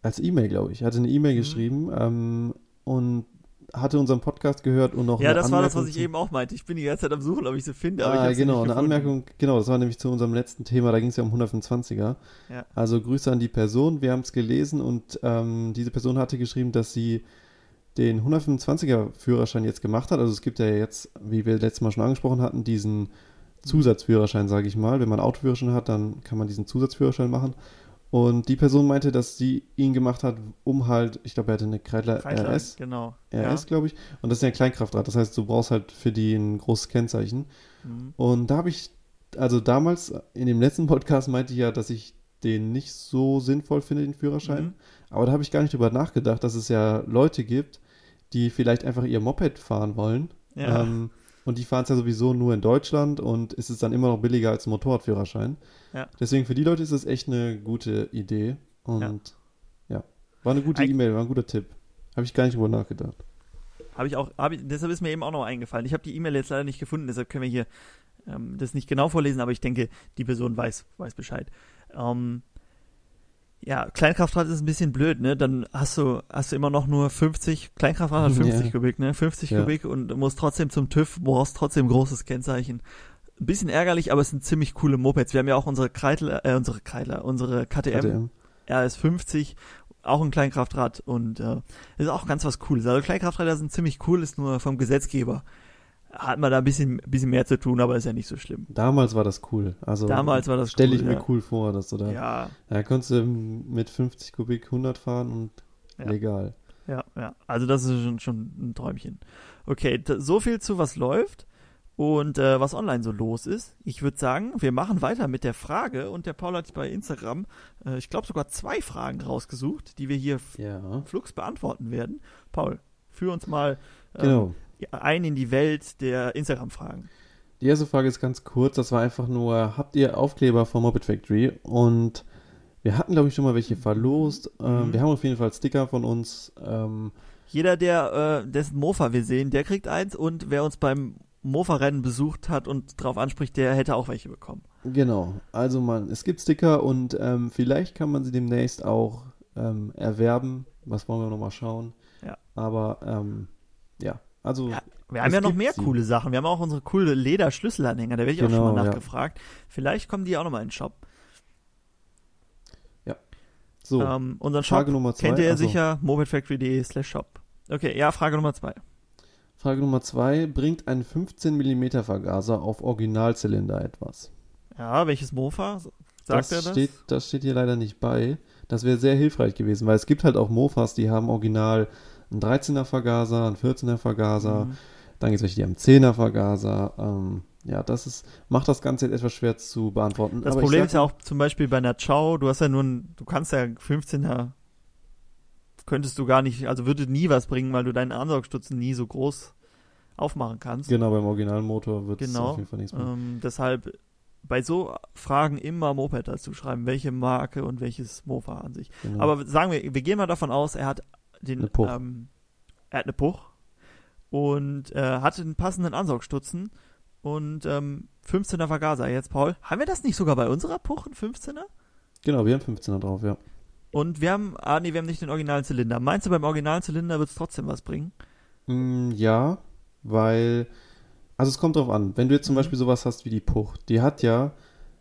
Speaker 2: als E-Mail, glaube ich, hatte eine E-Mail
Speaker 1: Mhm.
Speaker 2: geschrieben ähm, und hatte unseren Podcast gehört und noch
Speaker 1: Ja, das war das, was
Speaker 2: Anmerkung
Speaker 1: ich eben auch meinte. Ich bin die ganze Zeit am Suchen, ob ich sie finde, aber ich
Speaker 2: Ah, genau, eine. Anmerkung, genau, das war nämlich zu unserem letzten Thema, da ging es ja um 125er.
Speaker 1: Ja.
Speaker 2: Also Grüße an die Person, wir haben es gelesen und ähm, diese Person hatte geschrieben, dass sie den 125er Führerschein jetzt gemacht hat. Also es gibt ja jetzt, wie wir letztes Mal schon angesprochen hatten, diesen Zusatzführerschein, sage ich mal. Wenn man Autoführerschein hat, dann kann man diesen Zusatzführerschein machen. Und die Person meinte, dass sie ihn gemacht hat, um halt, ich glaube, er hatte eine Kreidler
Speaker 1: Kreisler,
Speaker 2: RS,
Speaker 1: genau.
Speaker 2: RS, glaube ich. Und das ist ja ein Kleinkraftrad. Das heißt, du brauchst halt für die ein großes Kennzeichen.
Speaker 1: Ja. Mhm.
Speaker 2: Und da habe ich, also damals in dem letzten Podcast meinte ich ja, dass ich den nicht so sinnvoll finde, den Führerschein.
Speaker 1: Mhm.
Speaker 2: Aber da habe ich gar nicht drüber nachgedacht, dass es ja Leute gibt, die vielleicht einfach ihr Moped fahren wollen.
Speaker 1: Ja.
Speaker 2: Ähm, und die fahren es ja sowieso nur in Deutschland und es ist dann immer noch billiger als ein Motorradführerschein.
Speaker 1: Ja.
Speaker 2: Deswegen für die Leute ist es echt eine gute Idee. Und ja, war eine gute E-Mail, war ein guter Tipp. Habe ich gar nicht drüber nachgedacht.
Speaker 1: Habe ich auch, hab ich, deshalb ist mir eben auch noch eingefallen. Ich habe die E-Mail jetzt leider nicht gefunden, deshalb können wir hier ähm, das nicht genau vorlesen, aber ich denke, die Person weiß, weiß Bescheid. Ähm, ja, Kleinkraftrad ist ein bisschen blöd, ne? Dann hast du, hast du immer noch nur 50, Kleinkraftrad hat 50
Speaker 2: Ja.
Speaker 1: Kubik, ne? 50
Speaker 2: Ja.
Speaker 1: Kubik und musst trotzdem zum TÜV, brauchst trotzdem großes Kennzeichen. Ein bisschen ärgerlich, aber es sind ziemlich coole Mopeds. Wir haben ja auch unsere Kreidler, äh, unsere Kreidler, unsere KTM,
Speaker 2: KTM.
Speaker 1: RS50, auch ein Kleinkraftrad und äh, ist auch ganz was Cooles. Also Kleinkrafträder sind ziemlich cool, ist nur vom Gesetzgeber. Hat man da ein bisschen, bisschen mehr zu tun, aber ist ja nicht so schlimm.
Speaker 2: Damals war das cool. Also
Speaker 1: Damals war das
Speaker 2: stelle
Speaker 1: cool,
Speaker 2: ich mir
Speaker 1: ja.
Speaker 2: cool vor, dass du da
Speaker 1: Ja,
Speaker 2: Ja, konntest du mit 50 Kubik 100 fahren und
Speaker 1: Ja.
Speaker 2: legal.
Speaker 1: ja, ja. Also das ist schon, schon ein Träumchen. Okay, so viel zu was läuft und äh, was online so los ist. Ich würde sagen, wir machen weiter mit der Frage und der Paul hat bei Instagram, äh, ich glaube sogar zwei Fragen rausgesucht, die wir hier
Speaker 2: Ja.
Speaker 1: flugs beantworten werden. Paul, führ uns mal ähm,
Speaker 2: Genau.
Speaker 1: Ein in die Welt der Instagram-Fragen.
Speaker 2: Die erste Frage ist ganz kurz. Das war einfach nur, habt ihr Aufkleber von Moped Factory? Und wir hatten, glaube ich, schon mal welche verlost. Ähm,
Speaker 1: Mhm.
Speaker 2: wir haben auf jeden Fall Sticker von uns. Ähm,
Speaker 1: Jeder, der äh, dessen Mofa wir sehen, der kriegt eins und wer uns beim Mofa-Rennen besucht hat und drauf anspricht, der hätte auch welche bekommen.
Speaker 2: genau. Also man, es gibt Sticker und ähm, vielleicht kann man sie demnächst auch ähm, erwerben. Was wollen wir nochmal schauen?
Speaker 1: Ja.
Speaker 2: Aber ähm, ja, also.
Speaker 1: Ja, wir haben ja noch mehr
Speaker 2: sie.
Speaker 1: coole Sachen. Wir haben auch unsere coole Lederschlüsselanhänger. Da werde ich
Speaker 2: Genau,
Speaker 1: auch schon mal
Speaker 2: ja.
Speaker 1: nachgefragt. Vielleicht kommen die auch noch mal in den Shop.
Speaker 2: So,
Speaker 1: Ähm, unseren Shop
Speaker 2: Frage Nummer zwei.
Speaker 1: kennt ihr
Speaker 2: also,
Speaker 1: sicher, mopedfactory.de slash shop. Okay, ja, Frage Nummer zwei.
Speaker 2: Frage Nummer zwei. Bringt ein 15 mm Vergaser auf Originalzylinder etwas?
Speaker 1: Ja, welches Mofa? Sagt
Speaker 2: das
Speaker 1: er das?
Speaker 2: Steht, das steht hier leider nicht bei. Das wäre sehr hilfreich gewesen, weil es gibt halt auch Mofas, die haben original einen 13er Vergaser, einen 14er Vergaser.
Speaker 1: Mhm.
Speaker 2: Dann gibt es welche, die haben 10er Vergaser. Ähm, ja, das ist, macht das Ganze jetzt etwas schwer zu beantworten.
Speaker 1: Das
Speaker 2: Aber
Speaker 1: Problem
Speaker 2: ich
Speaker 1: ist ja auch zum Beispiel bei einer Chow, du hast ja nur, ein- du kannst ja 15er, könntest du gar nicht, also würde nie was bringen, weil du deinen Ansaugstutzen nie so groß aufmachen kannst.
Speaker 2: Genau, beim Originalmotor wird es
Speaker 1: Genau.
Speaker 2: auf jeden Fall nichts mehr.
Speaker 1: Ähm, deshalb bei so Fragen immer Moped dazu schreiben, welche Marke und welches Mofa an sich.
Speaker 2: Genau.
Speaker 1: Aber sagen wir, wir gehen mal davon aus, er hat den, ähm, er hat eine Puch und äh, hatte einen passenden Ansaugstutzen und ähm, 15er Vergaser. Jetzt, Paul, haben wir das nicht sogar bei unserer Puch, einen 15er?
Speaker 2: genau, wir haben 15er drauf, ja.
Speaker 1: Und wir haben, ah nee, wir haben nicht den originalen Zylinder. Meinst du, beim originalen Zylinder wird es trotzdem was bringen?
Speaker 2: Mm, ja, weil, also es kommt drauf an, wenn du jetzt zum
Speaker 1: Mhm.
Speaker 2: Beispiel sowas hast wie die Puch, die hat ja,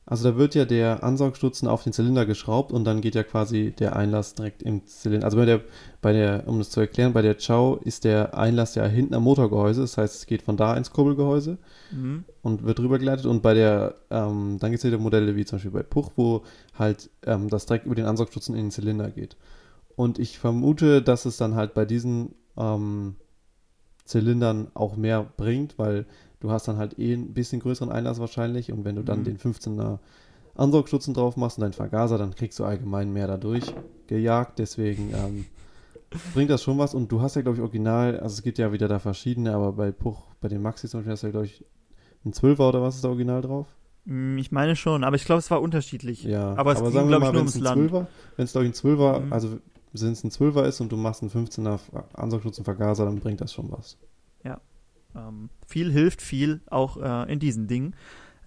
Speaker 2: also da wird ja der Ansaugstutzen auf den Zylinder geschraubt und dann geht ja quasi der Einlass direkt im Zylinder. Also bei der, bei der, um das zu erklären, bei der Chow ist der Einlass ja hinten am Motorgehäuse, das heißt, es geht von da ins Kurbelgehäuse
Speaker 1: Mhm.
Speaker 2: und wird drüber geleitet und bei der, ähm, dann gibt es ja Modelle wie zum Beispiel bei Puch, wo halt ähm, das direkt über den Ansaugstutzen in den Zylinder geht. Und ich vermute, dass es dann halt bei diesen ähm, Zylindern auch mehr bringt, weil du hast dann halt eh ein bisschen größeren Einlass wahrscheinlich und wenn du dann
Speaker 1: Mhm.
Speaker 2: den 15er Ansaugstutzen drauf machst und deinen Vergaser, dann kriegst du allgemein mehr dadurch gejagt, deswegen ähm, [laughs] bringt das schon was und du hast ja glaube ich original, also es gibt ja wieder da verschiedene, aber bei Puch, bei den Maxis zum Beispiel hast du ja glaube ich ein 12er oder was ist da original drauf?
Speaker 1: Mm, Ich meine schon, aber ich glaube, es war unterschiedlich.
Speaker 2: Ja,
Speaker 1: Aber es ging,
Speaker 2: sagen wir
Speaker 1: glaub ich, nur ums
Speaker 2: ein
Speaker 1: Land.
Speaker 2: 12er, wenn es glaube ich ein 12er,
Speaker 1: Mhm.
Speaker 2: also wenn es ein 12er ist und du machst einen 15er Ansaugschutz und Vergaser, dann bringt das schon was.
Speaker 1: Ähm, viel hilft viel, auch äh, in diesen Dingen.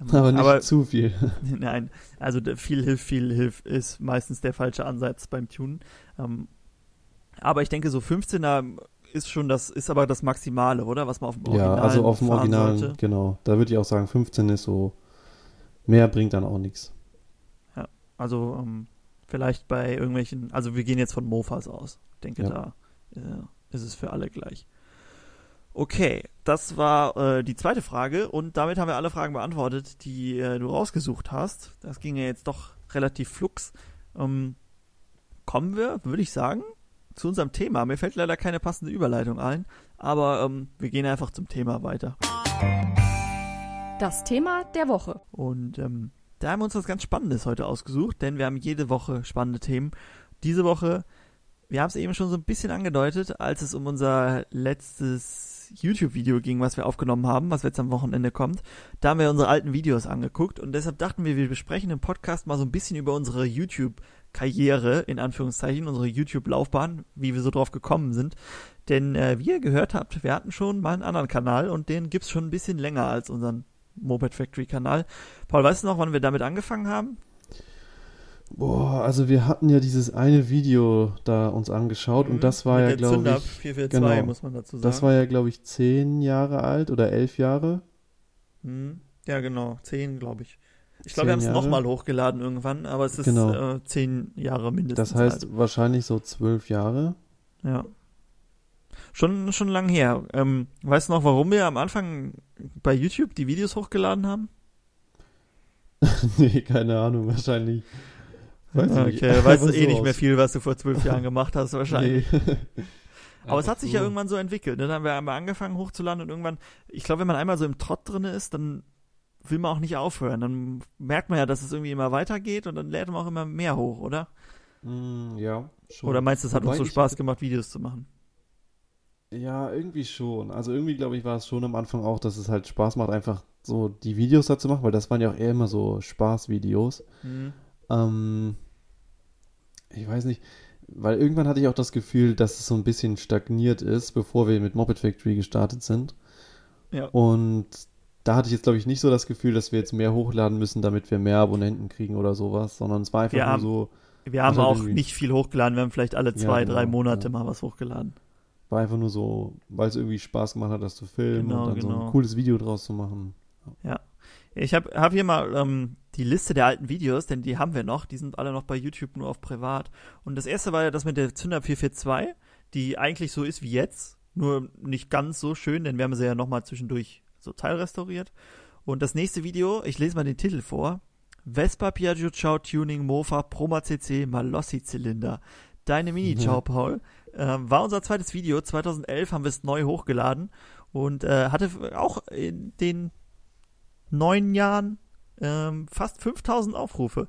Speaker 1: Ähm,
Speaker 2: Aber nicht
Speaker 1: aber
Speaker 2: zu viel. [laughs]
Speaker 1: Nein, also viel hilft, viel hilft ist meistens der falsche Ansatz beim Tunen. Ähm, aber ich denke, so 15er ist schon das, ist aber das Maximale, oder? Was man auf dem Original
Speaker 2: Ja, also auf dem Original,
Speaker 1: sollte.
Speaker 2: genau. Da würde ich auch sagen, 15 ist so, mehr bringt dann auch nichts.
Speaker 1: Also ähm, vielleicht bei irgendwelchen, also wir gehen jetzt von Mofas aus. Ich denke,
Speaker 2: Ja.
Speaker 1: da äh, ist es für alle gleich. Okay, das war äh, die zweite Frage und damit haben wir alle Fragen beantwortet, die äh, du rausgesucht hast. Das ging ja jetzt doch relativ flux. Ähm, kommen wir, würde ich sagen, zu unserem Thema. Mir fällt leider keine passende Überleitung ein, aber ähm, wir gehen einfach zum Thema weiter.
Speaker 3: Das Thema der Woche.
Speaker 1: Und ähm, da haben wir uns was ganz Spannendes heute ausgesucht, denn wir haben jede Woche spannende Themen. Diese Woche, wir haben es eben schon so ein bisschen angedeutet, als es um unser letztes YouTube-Video ging, was wir aufgenommen haben, was jetzt am Wochenende kommt. Da haben wir unsere alten Videos angeguckt und deshalb dachten wir, wir besprechen im Podcast mal so ein bisschen über unsere YouTube-Karriere, in Anführungszeichen, unsere YouTube-Laufbahn, wie wir so drauf gekommen sind. Denn äh, wie ihr gehört habt, wir hatten schon mal einen anderen Kanal und den gibt's schon ein bisschen länger als unseren Moped Factory Kanal. Paul, weißt du noch, wann wir damit angefangen haben?
Speaker 2: Boah, also wir hatten ja dieses eine Video da uns angeschaut und das war ja, glaube ich,
Speaker 1: 442,
Speaker 2: genau.
Speaker 1: muss man dazu sagen.
Speaker 2: das war ja, glaube ich, zehn Jahre alt oder elf Jahre.
Speaker 1: Hm, ja, genau, zehn, glaube ich. Ich glaube, wir haben es nochmal hochgeladen irgendwann, aber es ist
Speaker 2: Genau.
Speaker 1: äh, zehn Jahre mindestens.
Speaker 2: Das heißt
Speaker 1: alt.
Speaker 2: wahrscheinlich so zwölf Jahre.
Speaker 1: Ja. Schon, schon lang her. Ähm, weißt du noch, warum wir am Anfang bei YouTube die Videos hochgeladen haben? [laughs]
Speaker 2: nee, keine Ahnung, wahrscheinlich. Weiß ich nicht.
Speaker 1: okay, weißt du [laughs] eh
Speaker 2: so
Speaker 1: nicht mehr viel, was du vor zwölf Jahren gemacht hast, [laughs] wahrscheinlich.
Speaker 2: Nee. [laughs]
Speaker 1: Aber es hat sich ja
Speaker 2: so.
Speaker 1: irgendwann so entwickelt. Ne? Dann haben wir einmal angefangen hochzuladen und irgendwann, ich glaube, wenn man einmal so im Trott drin ist, dann will man auch nicht aufhören. Dann merkt man ja, dass es irgendwie immer weitergeht und dann lädt man auch immer mehr hoch, oder?
Speaker 2: Mm, ja, schon.
Speaker 1: Oder meinst du, es hat uns
Speaker 2: Wobei
Speaker 1: so
Speaker 2: ich-
Speaker 1: Spaß gemacht, Videos zu machen?
Speaker 2: Ja, irgendwie schon. Also irgendwie, glaube ich, war es schon am Anfang auch, dass es halt Spaß macht, einfach so die Videos dazu machen, weil das waren ja auch eher immer so Spaßvideos.
Speaker 1: Mhm.
Speaker 2: Ähm, ich weiß nicht, weil irgendwann hatte ich auch das Gefühl, dass es so ein bisschen stagniert ist, bevor wir mit Moped Factory gestartet sind.
Speaker 1: Ja.
Speaker 2: Und da hatte ich jetzt, glaube ich, nicht so das Gefühl, dass wir jetzt mehr hochladen müssen, damit wir mehr Abonnenten kriegen oder sowas, sondern es war einfach
Speaker 1: Wir
Speaker 2: nur
Speaker 1: haben-
Speaker 2: so,
Speaker 1: Wir haben auch
Speaker 2: irgendwie-
Speaker 1: nicht viel hochgeladen, wir haben vielleicht alle
Speaker 2: Ja,
Speaker 1: zwei,
Speaker 2: genau,
Speaker 1: drei Monate
Speaker 2: ja.
Speaker 1: mal was hochgeladen.
Speaker 2: War einfach nur so, weil es irgendwie Spaß gemacht hat, das zu filmen
Speaker 1: Genau,
Speaker 2: und dann so
Speaker 1: genau.
Speaker 2: ein cooles Video draus zu machen.
Speaker 1: Ich habe hab hier mal ähm, die Liste der alten Videos, denn die haben wir noch. Die sind alle noch bei YouTube nur auf privat. Und das erste war ja das mit der Zünder 442, die eigentlich so ist wie jetzt, nur nicht ganz so schön, denn wir haben sie ja nochmal zwischendurch so teilrestauriert. Und das nächste Video, ich lese mal den Titel vor. Vespa Piaggio Ciao Tuning Mofa Proma CC Malossi Zylinder. Deine Mini Ciao Paul. Ähm, war unser zweites Video. 2011 haben wir es neu hochgeladen und äh, hatte auch in den neun Jahren ähm, fast 5000 Aufrufe.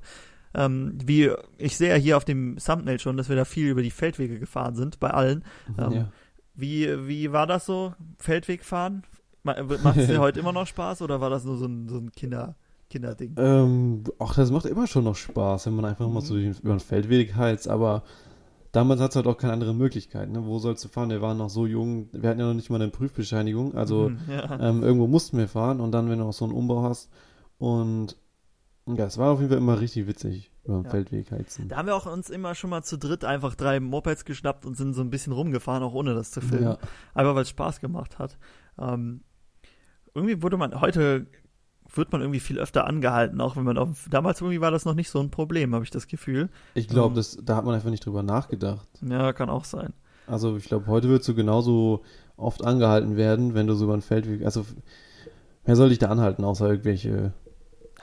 Speaker 1: Ähm, wie ich sehe ja hier auf dem Thumbnail schon, dass wir da viel über die Feldwege gefahren sind, bei allen. Ähm,
Speaker 2: ja.
Speaker 1: Wie, wie war das so? Feldwegfahren? Macht es dir [laughs] heute immer noch Spaß oder war das nur so ein, so ein Kinder, Kinderding?
Speaker 2: Ähm, ach, das macht immer schon noch Spaß, wenn man einfach mal
Speaker 1: Mhm.
Speaker 2: so den- über den Feldweg heizt, aber damals hat es halt auch keine andere Möglichkeit, ne? Wo sollst du fahren? Wir waren noch so jung, wir hatten ja noch nicht mal eine Prüfbescheinigung, also
Speaker 1: Mhm, ja.
Speaker 2: ähm, irgendwo mussten wir fahren und dann, wenn du auch so einen Umbau hast und ja, es war auf jeden Fall immer richtig witzig, über den
Speaker 1: Ja.
Speaker 2: Feldweg heizen.
Speaker 1: Da haben wir auch uns immer schon mal zu dritt einfach drei Mopeds geschnappt und sind so ein bisschen rumgefahren, auch ohne das zu filmen.
Speaker 2: Ja,
Speaker 1: Einfach weil es Spaß gemacht hat. Ähm, irgendwie wurde man, heute wird man irgendwie viel öfter angehalten, auch wenn man auf, damals irgendwie war das noch nicht so ein Problem, habe ich das Gefühl.
Speaker 2: ich glaube,
Speaker 1: Ähm.
Speaker 2: da hat man einfach nicht drüber nachgedacht.
Speaker 1: Ja, kann auch sein.
Speaker 2: Also ich glaube, heute würdest du genauso oft angehalten werden, wenn du so über den Feldweg, also wer soll dich da anhalten, außer irgendwelche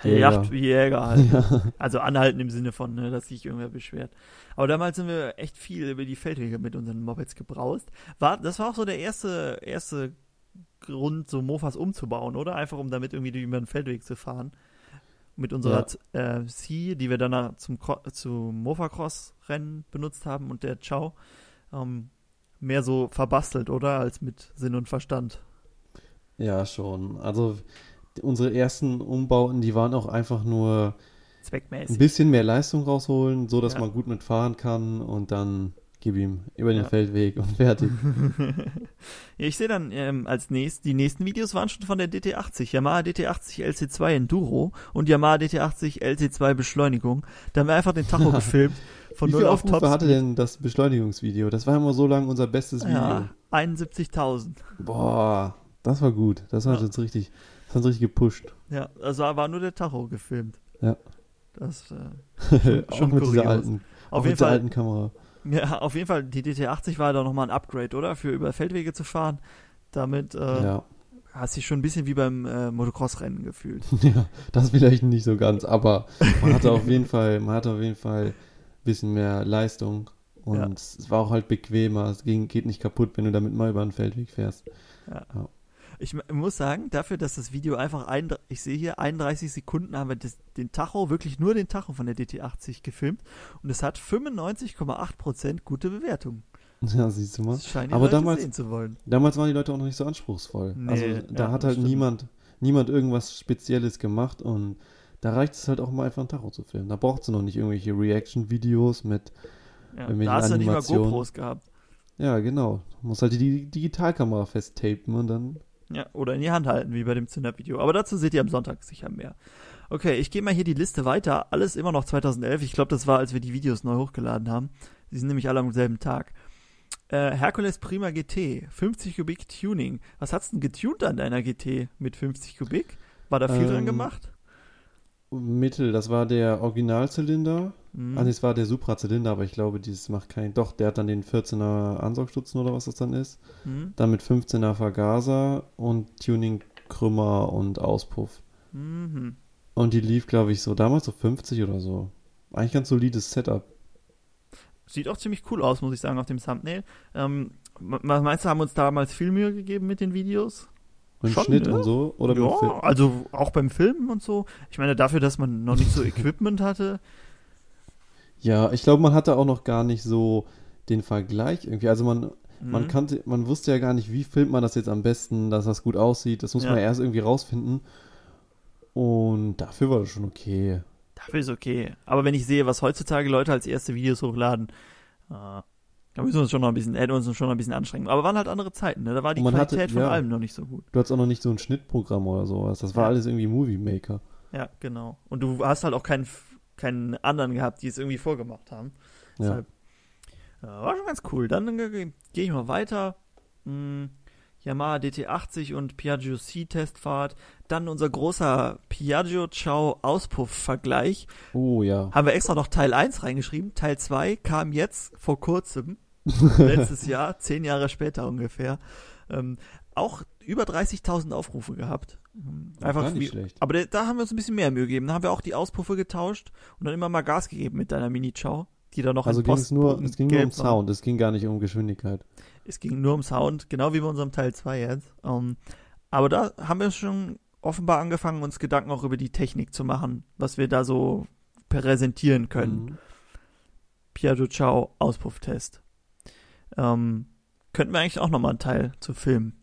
Speaker 2: Jäger.
Speaker 1: Jagdjäger halt. [laughs] Also anhalten im Sinne von, ne, dass sich irgendwer beschwert. Aber damals sind wir echt viel über die Feldwege mit unseren Mopeds gebraust. War, das war auch so der erste, erste Grund, so Mofas umzubauen, oder? Einfach um damit irgendwie über den Feldweg zu fahren. Mit unserer äh, C, die wir danach zum, zum Mofa-Cross-Rennen benutzt haben und der Ciao. Ähm, mehr so verbastelt, oder? Als mit Sinn und Verstand.
Speaker 2: Ja, schon. Also unsere ersten Umbauten, die waren auch einfach nur ein
Speaker 1: Zweckmäßig.
Speaker 2: bisschen mehr Leistung rausholen, so dass
Speaker 1: Ja.
Speaker 2: man gut mitfahren kann und dann gib ihm über den
Speaker 1: Ja.
Speaker 2: Feldweg und fertig. [laughs]
Speaker 1: ja, ich sehe dann ähm, als nächstes, die nächsten Videos waren schon von der DT80, Yamaha DT80 LC2 Enduro und Yamaha DT80 LC2 Beschleunigung. Da haben wir einfach den Tacho [laughs] gefilmt von
Speaker 2: Wie
Speaker 1: 0
Speaker 2: viele
Speaker 1: auf
Speaker 2: Aufrufe
Speaker 1: Top.
Speaker 2: hatte denn das Beschleunigungsvideo? Das war immer so lange unser bestes Video.
Speaker 1: Ja, 71.000.
Speaker 2: Boah, das war gut. Das hat
Speaker 1: Ja.
Speaker 2: uns richtig, das hat richtig gepusht.
Speaker 1: Ja, also war nur der Tacho gefilmt.
Speaker 2: Ja.
Speaker 1: Das, äh, [laughs]
Speaker 2: auch
Speaker 1: schon
Speaker 2: mit dieser
Speaker 1: kurios.
Speaker 2: alten, auch
Speaker 1: auf
Speaker 2: mit
Speaker 1: jeden
Speaker 2: der
Speaker 1: Fall,
Speaker 2: alten Kamera.
Speaker 1: ja, auf jeden Fall, die DT80 war da nochmal ein Upgrade, oder? Für über Feldwege zu fahren. Damit äh,
Speaker 2: Ja.
Speaker 1: hast du dich schon ein bisschen wie beim äh, Motocross-Rennen gefühlt. [laughs]
Speaker 2: ja, das vielleicht nicht so ganz, aber man hatte auf jeden Fall, man hatte auf jeden Fall ein bisschen mehr Leistung und
Speaker 1: Ja.
Speaker 2: es war auch halt bequemer. Es ging, geht nicht kaputt, wenn du damit mal über den Feldweg fährst.
Speaker 1: Ich muss sagen, dafür, dass das Video einfach, ein, ich sehe hier 31 Sekunden, haben wir das, den Tacho, wirklich nur den Tacho von der DT80 gefilmt und es hat 95,8% gute Bewertungen.
Speaker 2: Ja, siehst du mal.
Speaker 1: Das scheinen die
Speaker 2: Aber
Speaker 1: Leute
Speaker 2: damals-
Speaker 1: sehen zu wollen.
Speaker 2: Damals waren die Leute auch noch nicht so anspruchsvoll.
Speaker 1: Nee,
Speaker 2: also
Speaker 1: ja,
Speaker 2: da hat
Speaker 1: das
Speaker 2: halt
Speaker 1: stimmt.
Speaker 2: niemand, niemand irgendwas Spezielles gemacht und da reicht es halt auch mal einfach ein Tacho zu filmen. Da braucht es noch nicht irgendwelche Reaction-Videos mit,
Speaker 1: Ja, da hast du nicht mal
Speaker 2: Animationen.
Speaker 1: GoPros gehabt.
Speaker 2: ja genau, du musst halt die, die Digitalkamera festtapen und dann,
Speaker 1: Ja, oder in die Hand halten, wie bei dem Zündervideo. Aber dazu seht ihr am Sonntag sicher mehr. Okay, ich gehe mal hier die Liste weiter. Alles immer noch 2011. Ich glaube, das war, als wir die Videos neu hochgeladen haben. Die sind nämlich alle am selben Tag. Äh, Hercules Prima GT, 50 Kubik Tuning. Was hat's denn getuned an deiner GT mit 50 Kubik? War da viel dran
Speaker 2: Ähm,
Speaker 1: gemacht?
Speaker 2: Mittel, das war der Originalzylinder.
Speaker 1: Mhm.
Speaker 2: Also es war der Supra-Zylinder, aber ich glaube, dieses macht keinen. Doch, der hat dann den 14er Ansaugstutzen oder was das dann ist.
Speaker 1: Mhm.
Speaker 2: Dann mit 15er Vergaser und Tuning Krümmer und Auspuff.
Speaker 1: Mhm.
Speaker 2: Und die lief, glaube ich, so damals so 50 oder so. Eigentlich ganz solides Setup.
Speaker 1: Sieht auch ziemlich cool aus, muss ich sagen, auf dem Thumbnail. Ähm, was meinst du, haben uns damals viel Mühe gegeben mit den Videos?
Speaker 2: Dem
Speaker 1: Schon,
Speaker 2: Schnitt
Speaker 1: ne?
Speaker 2: und so. Oder
Speaker 1: ja, also auch beim Filmen und so. Ich meine, dafür, dass man noch nicht so [laughs] Equipment hatte.
Speaker 2: Ja, ich glaube, man hatte auch noch gar nicht so den Vergleich irgendwie. Also man, man
Speaker 1: Mhm.
Speaker 2: kannte, man wusste ja gar nicht, wie filmt man das jetzt am besten, dass das gut aussieht. Das muss
Speaker 1: Ja.
Speaker 2: man erst irgendwie rausfinden. Und dafür war das schon okay.
Speaker 1: Dafür ist okay. Aber wenn ich sehe, was heutzutage Leute als erste Videos hochladen, äh, da müssen wir uns schon noch ein bisschen, hätten uns schon noch ein bisschen anstrengen. Aber waren halt andere Zeiten, ne? Da war die
Speaker 2: man hatte-
Speaker 1: Qualität von
Speaker 2: ja.
Speaker 1: allem noch nicht so gut.
Speaker 2: Du hattest auch noch nicht so ein Schnittprogramm oder sowas. Das war
Speaker 1: Ja.
Speaker 2: alles irgendwie Movie Maker.
Speaker 1: Ja, genau. Und du hast halt auch kein, keinen anderen gehabt, die es irgendwie vorgemacht haben. Ja. Deshalb, ja, war schon ganz cool. Dann äh, gehe ich mal weiter. Hm, Yamaha DT80 und Piaggio C-Testfahrt. Dann unser großer Piaggio Ciao Auspuff-Vergleich.
Speaker 2: Oh ja.
Speaker 1: Haben wir extra noch Teil 1 reingeschrieben. Teil 2 kam jetzt vor kurzem. [laughs] letztes Jahr, zehn Jahre später ungefähr. Ähm, auch über 30.000 Aufrufe gehabt.
Speaker 2: Einfach Gar nicht schlecht.
Speaker 1: Aber da haben wir uns ein bisschen mehr Mühe gegeben. Da haben wir auch die Auspuffe getauscht und dann immer mal Gas gegeben mit deiner Mini-Chow, die da noch
Speaker 2: Also ging es nur, es ging nur um Sound, es ging gar nicht um Geschwindigkeit.
Speaker 1: Es ging nur um Sound, genau wie bei unserem Teil 2 jetzt. Um, ähm, aber da haben wir schon offenbar angefangen, uns Gedanken auch über die Technik zu machen, was wir da so präsentieren können. Mhm. Piaggio Ciao Auspufftest. Ähm, könnten wir eigentlich auch nochmal einen Teil zu filmen.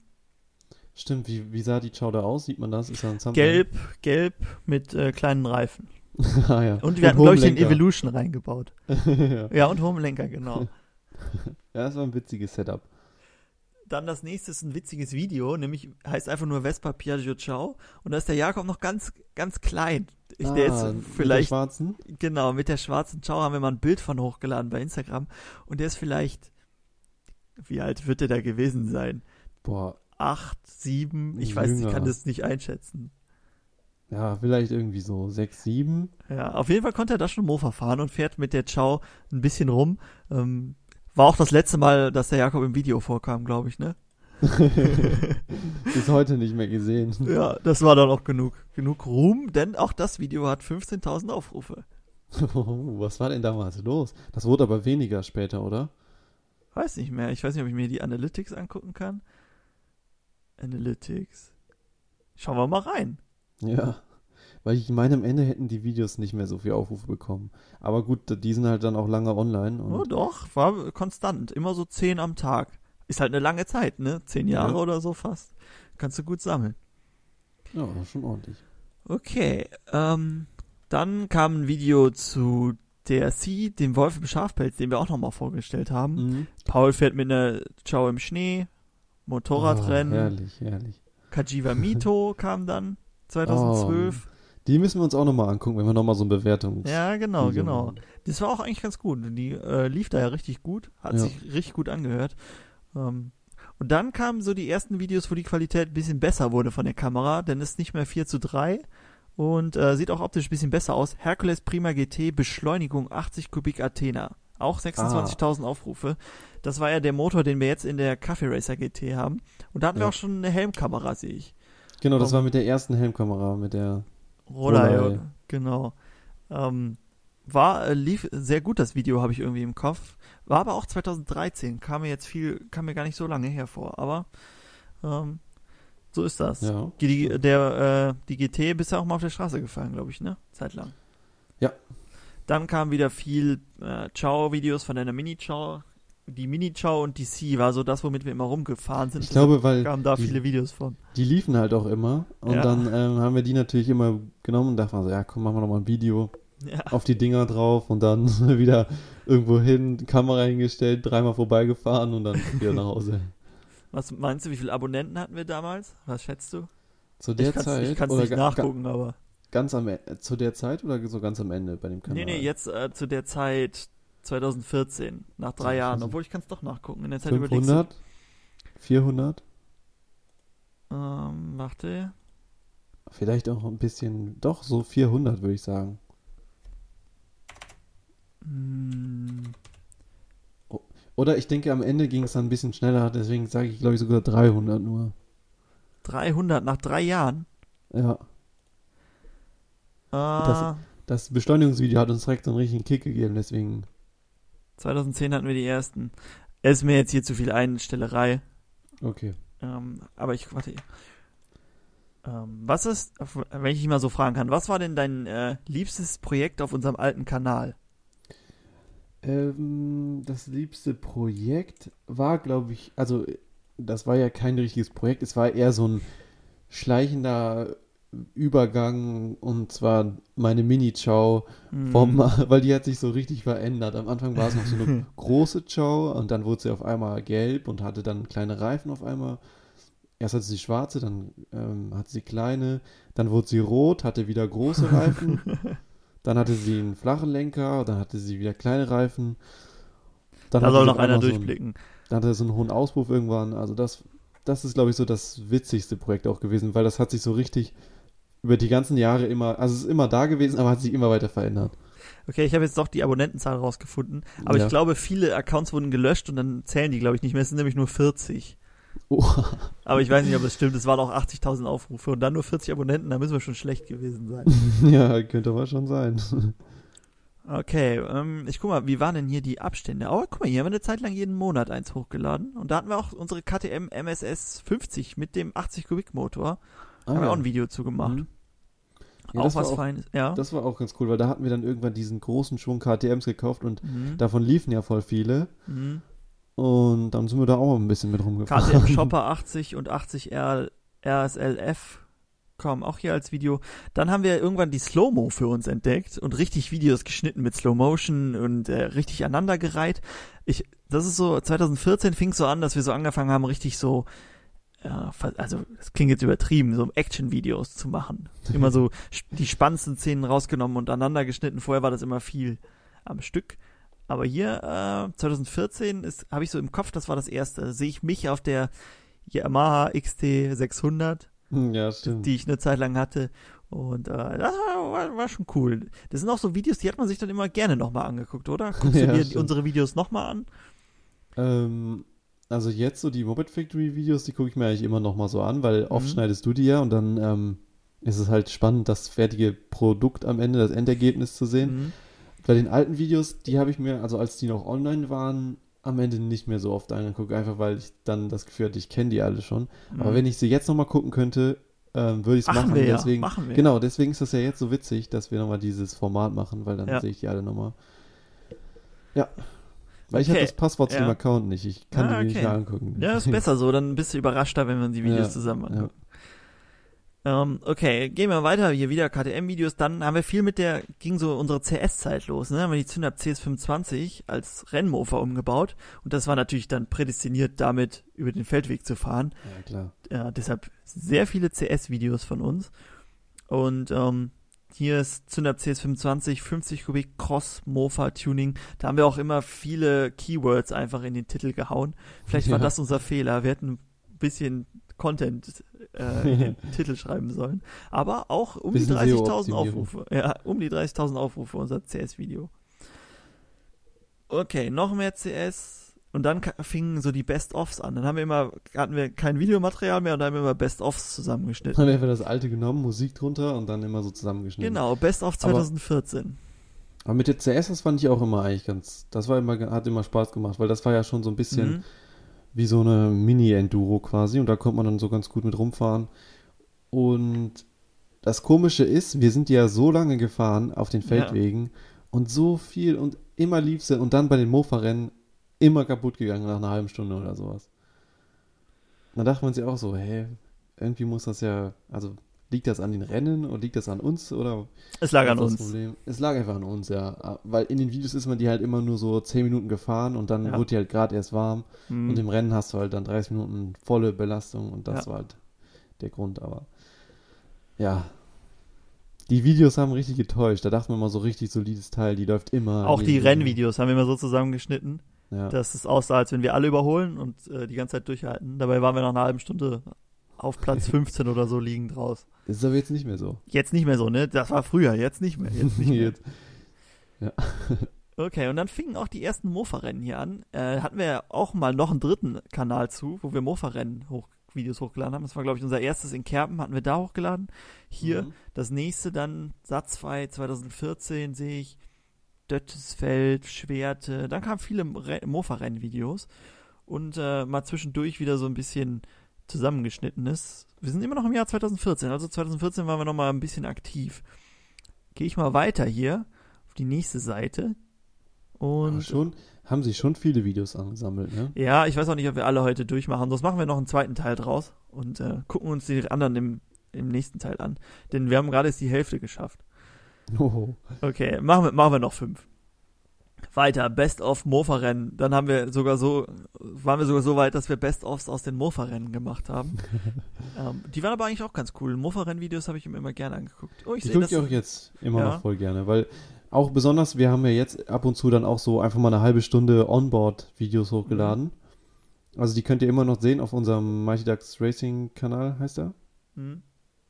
Speaker 2: Stimmt, wie, wie sah die Chow da aus? Sieht man das? Ist da ein
Speaker 1: Gelb, gelb mit äh, kleinen Reifen. [laughs]
Speaker 2: ah, ja.
Speaker 1: Und wir und hatten, glaube ich, den Evolution reingebaut. [laughs] ja. ja, und Homelenker, genau. [laughs]
Speaker 2: ja, das war ein witziges Setup.
Speaker 1: Dann das nächste ist ein witziges Video, nämlich heißt einfach nur Vespa Piaggio Ciao. Und da ist der Jakob noch ganz, ganz klein. Ich, ah, der ist vielleicht. Mit der
Speaker 2: schwarzen?
Speaker 1: Genau, mit der schwarzen Ciao haben wir mal ein Bild von hochgeladen bei Instagram. Und der ist vielleicht. Wie alt wird der da gewesen sein?
Speaker 2: Boah.
Speaker 1: Acht, sieben, ich Jünger. weiß, ich kann das nicht einschätzen.
Speaker 2: Ja, vielleicht irgendwie so sechs, sieben.
Speaker 1: Ja, auf jeden Fall konnte er da schon Mofa fahren und fährt mit der Ciao ein bisschen rum. Ähm, war auch das letzte Mal, dass der Jakob im Video vorkam, glaube ich, ne? [laughs]
Speaker 2: Bis heute nicht mehr gesehen.
Speaker 1: Ja, das war dann auch genug, genug Ruhm, denn auch das Video hat 15.000 Aufrufe.
Speaker 2: Oh, was war denn damals los? Das wurde aber weniger später, oder?
Speaker 1: Weiß nicht mehr. Ich weiß nicht, ob ich mir die Analytics angucken kann. Analytics. Schauen wir mal rein.
Speaker 2: Ja. Weil ich meine, am Ende hätten die Videos nicht mehr so viel Aufrufe bekommen. Aber gut, die sind halt dann auch lange online.
Speaker 1: oh doch, war konstant. Immer so zehn am Tag. Ist halt eine lange Zeit, ne? Zehn Jahre ja. oder so fast. Kannst du gut sammeln.
Speaker 2: Ja, schon ordentlich.
Speaker 1: Okay, ähm, dann kam ein Video zu DRC, dem Wolf im Schafpelz, den wir auch nochmal vorgestellt haben. Mhm. Paul fährt mit einer Ciao im Schnee, Motorradrennen. Oh,
Speaker 2: herrlich, herrlich.
Speaker 1: Kajiva [laughs] Mito kam dann 2012. Oh.
Speaker 2: Die müssen wir uns auch nochmal angucken, wenn wir nochmal so eine Bewertung.
Speaker 1: Ja, genau, genau. Machen. Das war auch eigentlich ganz gut. Die äh, lief da ja richtig gut, hat ja. sich richtig gut angehört. Ähm, und dann kamen so die ersten Videos, wo die Qualität ein bisschen besser wurde von der Kamera, denn es ist nicht mehr 4 zu 3 und äh, sieht auch optisch ein bisschen besser aus. Hercules Prima GT Beschleunigung 80 Kubik Athena. Auch 26.000 ah. Aufrufe. Das war ja der Motor, den wir jetzt in der Cafe Racer GT haben. Und da hatten ja. wir auch schon eine Helmkamera, sehe ich.
Speaker 2: Genau, das um, war mit der ersten Helmkamera, mit der
Speaker 1: Rolei. Genau. Ähm, war, äh, lief sehr gut, das Video habe ich irgendwie im Kopf. War aber auch 2013, kam mir jetzt viel, kam mir gar nicht so lange hervor, aber ähm, so ist das.
Speaker 2: Ja.
Speaker 1: Die, der, äh, die GT bist ja auch mal auf der Straße gefallen, glaube ich, ne? Zeitlang.
Speaker 2: Ja.
Speaker 1: Dann kam wieder viel äh, Ciao-Videos von deiner Mini-Ciao die Mini-Chow und die C war so das, womit wir immer rumgefahren sind.
Speaker 2: Ich glaube, weil
Speaker 1: kamen da die, viele Videos von.
Speaker 2: Die liefen halt auch immer und ja. dann ähm, haben wir die natürlich immer genommen und dachten so, ja komm, machen wir nochmal ein Video ja. auf die Dinger drauf und dann [laughs] wieder irgendwo hin, Kamera hingestellt, dreimal vorbeigefahren und dann wieder nach Hause. [laughs]
Speaker 1: Was meinst du, wie viele Abonnenten hatten wir damals? Was schätzt du?
Speaker 2: Zu der ich Zeit?
Speaker 1: Ich kann es nicht nachgucken, aber.
Speaker 2: Ganz am Ende, zu der Zeit oder so ganz am Ende bei dem Kanal?
Speaker 1: Nee, nee, jetzt äh, zu der Zeit 2014, nach drei Jahren. Obwohl ich kann es doch nachgucken. In der Zeit
Speaker 2: 500? 400?
Speaker 1: Ähm, warte.
Speaker 2: Vielleicht auch ein bisschen, doch so 400 würde ich sagen.
Speaker 1: Hm.
Speaker 2: Oder ich denke, am Ende ging es dann ein bisschen schneller, deswegen sage ich, glaube ich, sogar 300 nur.
Speaker 1: 300 nach drei Jahren?
Speaker 2: Ja.
Speaker 1: Äh,
Speaker 2: das, das Beschleunigungsvideo hat uns direkt so einen richtigen Kick gegeben, deswegen
Speaker 1: 2010 hatten wir die ersten. Es ist mir jetzt hier zu viel Einstellerei.
Speaker 2: Okay.
Speaker 1: Ähm, aber ich, warte. Ähm, was ist, wenn ich dich mal so fragen kann, was war denn dein äh, liebstes Projekt auf unserem alten Kanal?
Speaker 2: Ähm, das liebste Projekt war, glaube ich, also das war ja kein richtiges Projekt, es war eher so ein schleichender Übergang und zwar meine Mini-Chow mm. [laughs] weil die hat sich so richtig verändert. Am Anfang war es noch so eine [laughs] große Chow und dann wurde sie auf einmal gelb und hatte dann kleine Reifen auf einmal. Erst hatte sie schwarze, dann ähm, hatte sie kleine, dann wurde sie rot, hatte wieder große Reifen. [laughs] Dann hatte sie einen flachen Lenker, dann hatte sie wieder kleine Reifen.
Speaker 1: Dann da soll noch einer durchblicken.
Speaker 2: So einen, dann hatte er so einen hohen Auspuff irgendwann. Also das, das ist, glaube ich, so das witzigste Projekt auch gewesen, weil das hat sich so richtig über die ganzen Jahre immer, also es ist immer da gewesen, aber hat sich immer weiter verändert.
Speaker 1: Okay, ich habe jetzt doch die Abonnentenzahl rausgefunden, aber ja. ich glaube, viele Accounts wurden gelöscht und dann zählen die, glaube ich, nicht mehr. Es sind nämlich nur 40. Oh. Aber ich weiß nicht, ob es stimmt. Es waren auch 80.000 Aufrufe und dann nur 40 Abonnenten. Da müssen wir schon schlecht gewesen sein. [laughs]
Speaker 2: ja, könnte aber schon sein.
Speaker 1: Okay, ähm, ich guck mal, wie waren denn hier die Abstände? Oh, guck mal, hier haben wir eine Zeit lang jeden Monat eins hochgeladen. Und da hatten wir auch unsere KTM MSS 50 mit dem 80 Kubik Motor. Ah, haben wir auch ein Video zu gemacht. Mhm.
Speaker 2: Ja, auch was auch, Feines, ja. Das war auch ganz cool, weil da hatten wir dann irgendwann diesen großen Schwung KTMs gekauft und mhm. davon liefen ja voll viele. Mhm. Und dann sind wir da auch ein bisschen mit rumgefahren.
Speaker 1: KTM [laughs] Shopper 80 und 80R RSLF kommen auch hier als Video. Dann haben wir irgendwann die Slow-Mo für uns entdeckt und richtig Videos geschnitten mit Slow Motion und äh, richtig aneinandergereiht. Ich, das ist so, 2014 fing es so an, dass wir so angefangen haben, richtig so ja, also das klingt jetzt übertrieben, so Action-Videos zu machen. Immer so [laughs] die spannendsten Szenen rausgenommen und aneinander geschnitten. Vorher war das immer viel am Stück. Aber hier, äh, 2014, habe ich so im Kopf, das war das erste. Da sehe ich mich auf der Yamaha XT 600,
Speaker 2: hm, ja, stimmt.
Speaker 1: die ich eine Zeit lang hatte. Und äh, das war, war, schon cool. Das sind auch so Videos, die hat man sich dann immer gerne nochmal angeguckt, oder? Guckst [laughs] ja, du dir stimmt. unsere Videos nochmal an?
Speaker 2: Ähm, also jetzt so die Moped Factory Videos, die gucke ich mir eigentlich immer noch mal so an, weil oft mhm. schneidest du die ja und dann ähm, ist es halt spannend, das fertige Produkt am Ende, das Endergebnis zu sehen. Mhm. Bei den alten Videos, die habe ich mir, also als die noch online waren, am Ende nicht mehr so oft angeguckt, einfach weil ich dann das Gefühl hatte, ich kenne die alle schon. Mhm. Aber wenn ich sie jetzt noch mal gucken könnte, ähm, würde ich es machen.
Speaker 1: Wir
Speaker 2: deswegen,
Speaker 1: ja, machen wir.
Speaker 2: Genau, deswegen ist das ja jetzt so witzig, dass wir noch mal dieses Format machen, weil dann ja. sehe ich die alle noch mal. Ja. Weil ich habe das Passwort ja. zu dem Account nicht. Ich kann ah, die okay. nicht mehr angucken.
Speaker 1: Ja, ist besser so. Dann bist du überraschter, wenn man die Videos ja, zusammen anguckt. Ja. Ähm, okay, gehen wir weiter. Hier wieder KTM-Videos. Dann haben wir viel mit der, ging so unsere CS-Zeit los. Ne? Haben wir die Zündab CS25 als Rennmofer umgebaut. Und das war natürlich dann prädestiniert, damit über den Feldweg zu fahren.
Speaker 2: Ja, klar.
Speaker 1: Ja, deshalb sehr viele CS-Videos von uns. Und ähm, hier ist Zünder CS25, 50 Kubik Cross Mofa Tuning. Da haben wir auch immer viele Keywords einfach in den Titel gehauen. Vielleicht [laughs] war das unser Fehler. Wir hätten ein bisschen Content äh, in [laughs] den Titel schreiben sollen. Aber auch um die 30.000 Aufrufe. Ja, um die 30.000 Aufrufe unser CS-Video. Okay, noch mehr CS. Und dann fingen so die Best-Offs an. Dann haben wir immer, hatten wir kein Videomaterial mehr und dann haben wir immer Best-Offs zusammengeschnitten.
Speaker 2: Dann haben wir einfach das alte genommen, Musik drunter und dann immer so zusammengeschnitten.
Speaker 1: Genau, Best-of 2014. Aber,
Speaker 2: aber, mit der CS, das fand ich auch immer eigentlich ganz, das war immer, hat immer Spaß gemacht, weil das war ja schon so ein bisschen mhm. wie so eine Mini-Enduro quasi und da konnte man dann so ganz gut mit rumfahren. Und das Komische ist, wir sind ja so lange gefahren auf den Feldwegen ja. und so viel und immer lief sie und dann bei den Mofa-Rennen immer kaputt gegangen nach einer halben Stunde oder sowas. Da dachte man sich auch so, hä, irgendwie muss das ja, also liegt das an den Rennen oder liegt das an uns oder?
Speaker 1: Es lag an uns.
Speaker 2: Problem? Es lag einfach an uns, ja. Weil in den Videos ist man die halt immer nur so 10 Minuten gefahren und dann ja. wurde die halt gerade erst warm mhm. und im Rennen hast du halt dann 30 Minuten volle Belastung und das ja. war halt der Grund, aber ja. Die Videos haben richtig getäuscht. Da dachte man mal so richtig solides Teil, die läuft immer.
Speaker 1: Auch die Rennvideos haben wir immer so zusammengeschnitten. Ja. Dass es aussah, als wenn wir alle überholen und äh, die ganze Zeit durchhalten. Dabei waren wir nach einer halben Stunde auf Platz [laughs] 15 oder so liegend raus.
Speaker 2: Das ist aber jetzt nicht mehr so.
Speaker 1: Jetzt nicht mehr so, ne? Das war früher, jetzt nicht mehr. Jetzt nicht [laughs] mehr. jetzt. Ja. [laughs] Okay, und dann fingen auch die ersten Mofa-Rennen hier an. Äh, hatten wir ja auch mal noch einen dritten Kanal zu, wo wir Mofa-Rennen hoch, Videos hochgeladen haben. Das war, glaube ich, unser erstes in Kerpen, hatten wir da hochgeladen. Hier, mhm. das nächste dann, Satzfrei 2014, sehe ich. Döttesfeld, Schwerte, dann kamen viele Mofa-Rennvideos und äh, mal zwischendurch wieder so ein bisschen zusammengeschnittenes. Wir sind immer noch im Jahr 2014, also 2014 waren wir noch mal ein bisschen aktiv. Gehe ich mal weiter hier auf die nächste Seite und
Speaker 2: schon haben sich schon viele Videos angesammelt, ne?
Speaker 1: Ja, ich weiß auch nicht, ob wir alle heute durchmachen. Sonst machen wir noch einen zweiten Teil draus und äh, gucken uns die anderen im, im nächsten Teil an. Denn wir haben gerade jetzt die Hälfte geschafft.
Speaker 2: Oh.
Speaker 1: Okay, machen wir, machen wir noch fünf. Weiter, Best of Mofa-Rennen. Dann haben wir sogar so, waren wir sogar so weit, dass wir Best-ofs aus den Mofa-Rennen gemacht haben. [laughs] ähm, die waren aber eigentlich auch ganz cool. Mofa-Renn-Videos habe ich mir immer gerne angeguckt.
Speaker 2: Oh, ich, ich gucke die auch jetzt immer ja. noch voll gerne, weil auch besonders, wir haben ja jetzt ab und zu dann auch so einfach mal eine halbe Stunde Onboard-Videos hochgeladen. Mhm. Also die könnt ihr immer noch sehen auf unserem Mighty Ducks Racing-Kanal, heißt er? Mhm.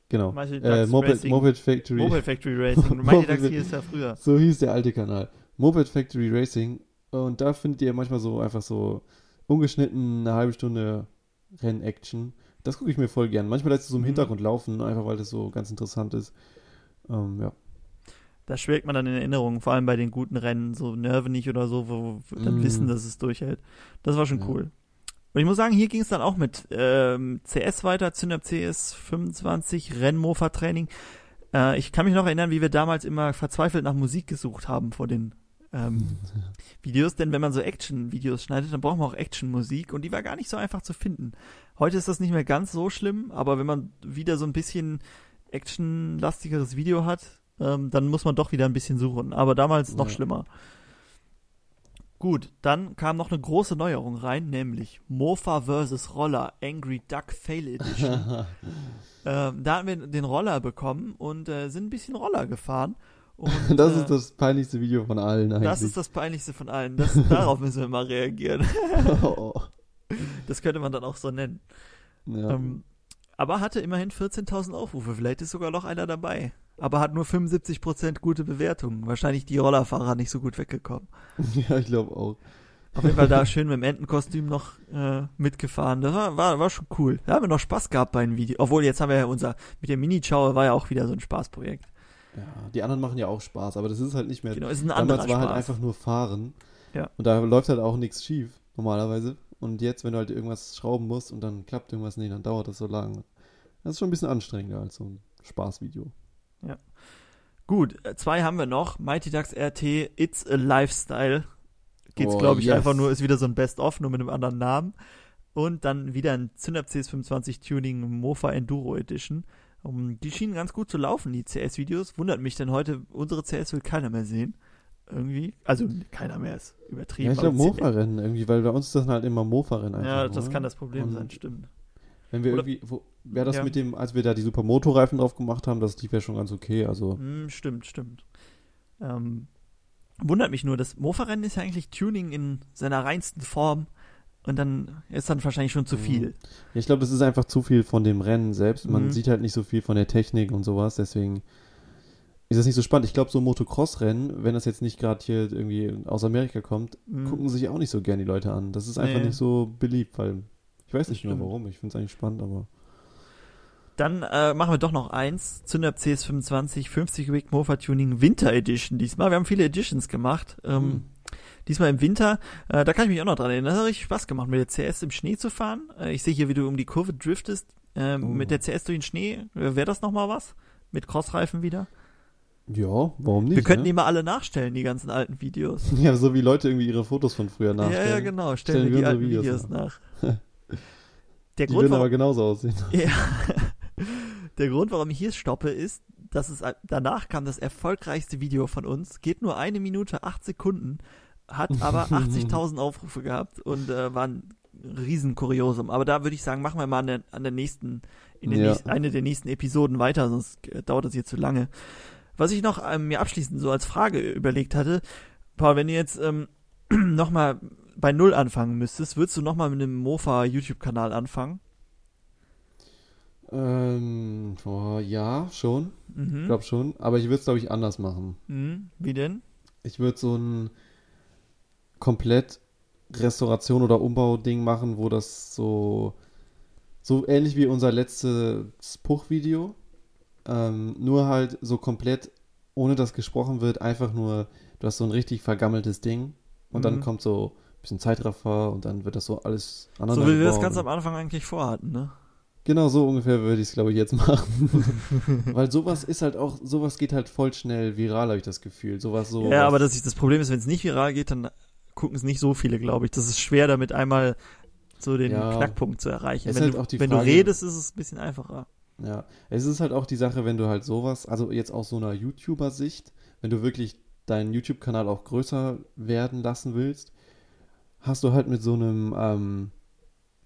Speaker 2: Genau. Äh, Moped, Moped, Factory.
Speaker 1: Moped Factory Racing. [laughs] Mighty Ducks hieß ja früher.
Speaker 2: So hieß der alte Kanal. Moped Factory Racing. Und da findet ihr manchmal so einfach so ungeschnitten eine halbe Stunde Rennaction. Das gucke ich mir voll gern. Manchmal lässt es so im mhm. Hintergrund laufen, einfach weil das so ganz interessant ist. Ähm, ja.
Speaker 1: Da schwelgt man dann in Erinnerung, vor allem bei den guten Rennen, so Nervenig oder so, wo wir dann mm. wissen, dass es durchhält. Das war schon ja. cool. Und ich muss sagen, hier ging es dann auch mit ähm, CS weiter, Zündab CS 25, Rennmofa-Training. Äh, ich kann mich noch erinnern, wie wir damals immer verzweifelt nach Musik gesucht haben vor den ähm, [laughs] Videos, denn wenn man so Action-Videos schneidet, dann braucht man auch Action-Musik und die war gar nicht so einfach zu finden. Heute ist das nicht mehr ganz so schlimm, aber wenn man wieder so ein bisschen actionlastigeres Video hat, ähm, dann muss man doch wieder ein bisschen suchen. Aber damals noch ja. schlimmer. Gut, dann kam noch eine große Neuerung rein, nämlich Mofa vs. Roller Angry Duck Fail Edition. [laughs] ähm, da haben wir den Roller bekommen und äh, sind ein bisschen Roller gefahren. Und, [laughs]
Speaker 2: das äh, ist das peinlichste Video von allen eigentlich.
Speaker 1: Das ist das peinlichste von allen. Das, darauf müssen wir mal reagieren. [laughs] oh. Das könnte man dann auch so nennen. Ja. Ähm, aber hatte immerhin 14.000 Aufrufe. Vielleicht ist sogar noch einer dabei. Aber hat nur 75% gute Bewertungen. Wahrscheinlich die Rollerfahrer nicht so gut weggekommen. [laughs]
Speaker 2: Ja, ich glaube auch.
Speaker 1: Auf jeden Fall da [laughs] schön mit dem Entenkostüm noch äh, mitgefahren. Das war, war, war schon cool. Da haben wir noch Spaß gehabt bei einem Video. Obwohl, jetzt haben wir ja unser, mit der Mini-Chow war ja auch wieder so ein Spaßprojekt.
Speaker 2: Ja, die anderen machen ja auch Spaß, aber das ist halt nicht mehr.
Speaker 1: Genau, ist ein Damals
Speaker 2: war
Speaker 1: halt
Speaker 2: Spaß. halt einfach nur fahren.
Speaker 1: Ja.
Speaker 2: Und da läuft halt auch nichts schief, normalerweise. Und jetzt, wenn du halt irgendwas schrauben musst und dann klappt irgendwas nicht, dann dauert das so lange. Das ist schon ein bisschen anstrengender als so ein Spaßvideo.
Speaker 1: Ja. Gut, äh, zwei haben wir noch. Mighty Ducks RT, It's a Lifestyle. Geht's, oh, glaube ich, yes. einfach nur, ist wieder so ein Best-of, nur mit einem anderen Namen. Und dann wieder ein Zündab CS25 Tuning Mofa Enduro Edition. Um, die schienen ganz gut zu laufen, die CS-Videos. Wundert mich, denn heute unsere CS will keiner mehr sehen. Irgendwie. Also keiner mehr ist übertrieben. Ja,
Speaker 2: ich glaube Mofa-Rennen irgendwie, weil bei uns ist das halt immer Mofa-Rennen
Speaker 1: Ja, das oder? kann das Problem Und sein, stimmt.
Speaker 2: Wenn wir Oder, irgendwie, wäre das ja. mit dem, als wir da die Supermoto-Reifen drauf gemacht haben, das lief ja schon ganz okay, also.
Speaker 1: Mm, stimmt, stimmt. Ähm, wundert mich nur, das Mofa-Rennen ist ja eigentlich Tuning in seiner reinsten Form und dann ist dann wahrscheinlich schon zu mhm. viel.
Speaker 2: Ja, ich glaube, das ist einfach zu viel von dem Rennen selbst. Man mhm. sieht halt nicht so viel von der Technik und sowas, deswegen ist das nicht so spannend. Ich glaube, so Motocross-Rennen, wenn das jetzt nicht gerade hier irgendwie aus Amerika kommt, mhm. gucken sich auch nicht so gern die Leute an. Das ist einfach nee. nicht so beliebt, weil ich weiß nicht genau warum, ich finde es eigentlich spannend, aber.
Speaker 1: Dann äh, machen wir doch noch eins. Zündab CS25 50 Week Mofa Tuning Winter Edition diesmal. Wir haben viele Editions gemacht. Ähm, mhm. Diesmal im Winter. Äh, da kann ich mich auch noch dran erinnern. Das hat richtig Spaß gemacht, mit der CS im Schnee zu fahren. Äh, ich sehe hier, wie du um die Kurve driftest. Äh, oh. Mit der CS durch den Schnee. Äh, Wäre das nochmal was? Mit Crossreifen wieder?
Speaker 2: Ja, warum nicht?
Speaker 1: Wir könnten ne? die mal alle nachstellen, die ganzen alten Videos. [laughs]
Speaker 2: Ja, so wie Leute irgendwie ihre Fotos von früher nachstellen.
Speaker 1: Ja, ja, genau. Stellen, Stellen wir die alten Videos, Videos nach. nach. [laughs]
Speaker 2: Der die Grund, würden warum, aber genauso aussehen. [laughs]
Speaker 1: Ja. Der Grund, warum ich hier stoppe, ist, dass es danach kam das erfolgreichste Video von uns. Geht nur eine Minute, acht Sekunden, hat aber [laughs] 80.000 Aufrufe gehabt und äh, war ein Riesenkuriosum. Aber da würde ich sagen, machen wir mal an der, an der nächsten, in der ja. nächsten, eine der nächsten Episoden weiter, sonst dauert das hier zu lange. Was ich noch ähm, mir abschließend so als Frage überlegt hatte, Paul, wenn du jetzt ähm, [clears throat] nochmal bei Null anfangen müsstest, würdest du nochmal mit einem Mofa YouTube-Kanal anfangen?
Speaker 2: Ähm, oh, ja, schon. Mhm. Ich glaube schon. Aber ich würde es, glaube ich, anders machen.
Speaker 1: Mhm. Wie denn?
Speaker 2: Ich würde so ein komplett Restauration- oder Umbau-Ding machen, wo das so, so ähnlich wie unser letztes Puch-Video, ähm, nur halt so komplett, ohne dass gesprochen wird, einfach nur, du hast so ein richtig vergammeltes Ding und mhm. dann kommt so bisschen Zeitraffer und dann wird das so alles
Speaker 1: aneinander So wie wir das ganz am Anfang eigentlich vorhatten, ne?
Speaker 2: Genau so ungefähr würde ich es, glaube ich, jetzt machen. [laughs] Weil sowas ist halt auch, sowas geht halt voll schnell viral, habe ich das Gefühl. Sowas so.
Speaker 1: Ja, aber das, ist, das Problem ist, wenn es nicht viral geht, dann gucken es nicht so viele, glaube ich. Das ist schwer, damit einmal so den ja, Knackpunkt zu erreichen. Wenn, halt du, wenn Frage, du redest, ist es ein bisschen einfacher.
Speaker 2: Ja, es ist halt auch die Sache, wenn du halt sowas, also jetzt aus so einer YouTuber-Sicht, wenn du wirklich deinen YouTube-Kanal auch größer werden lassen willst, hast du halt mit so einem ähm,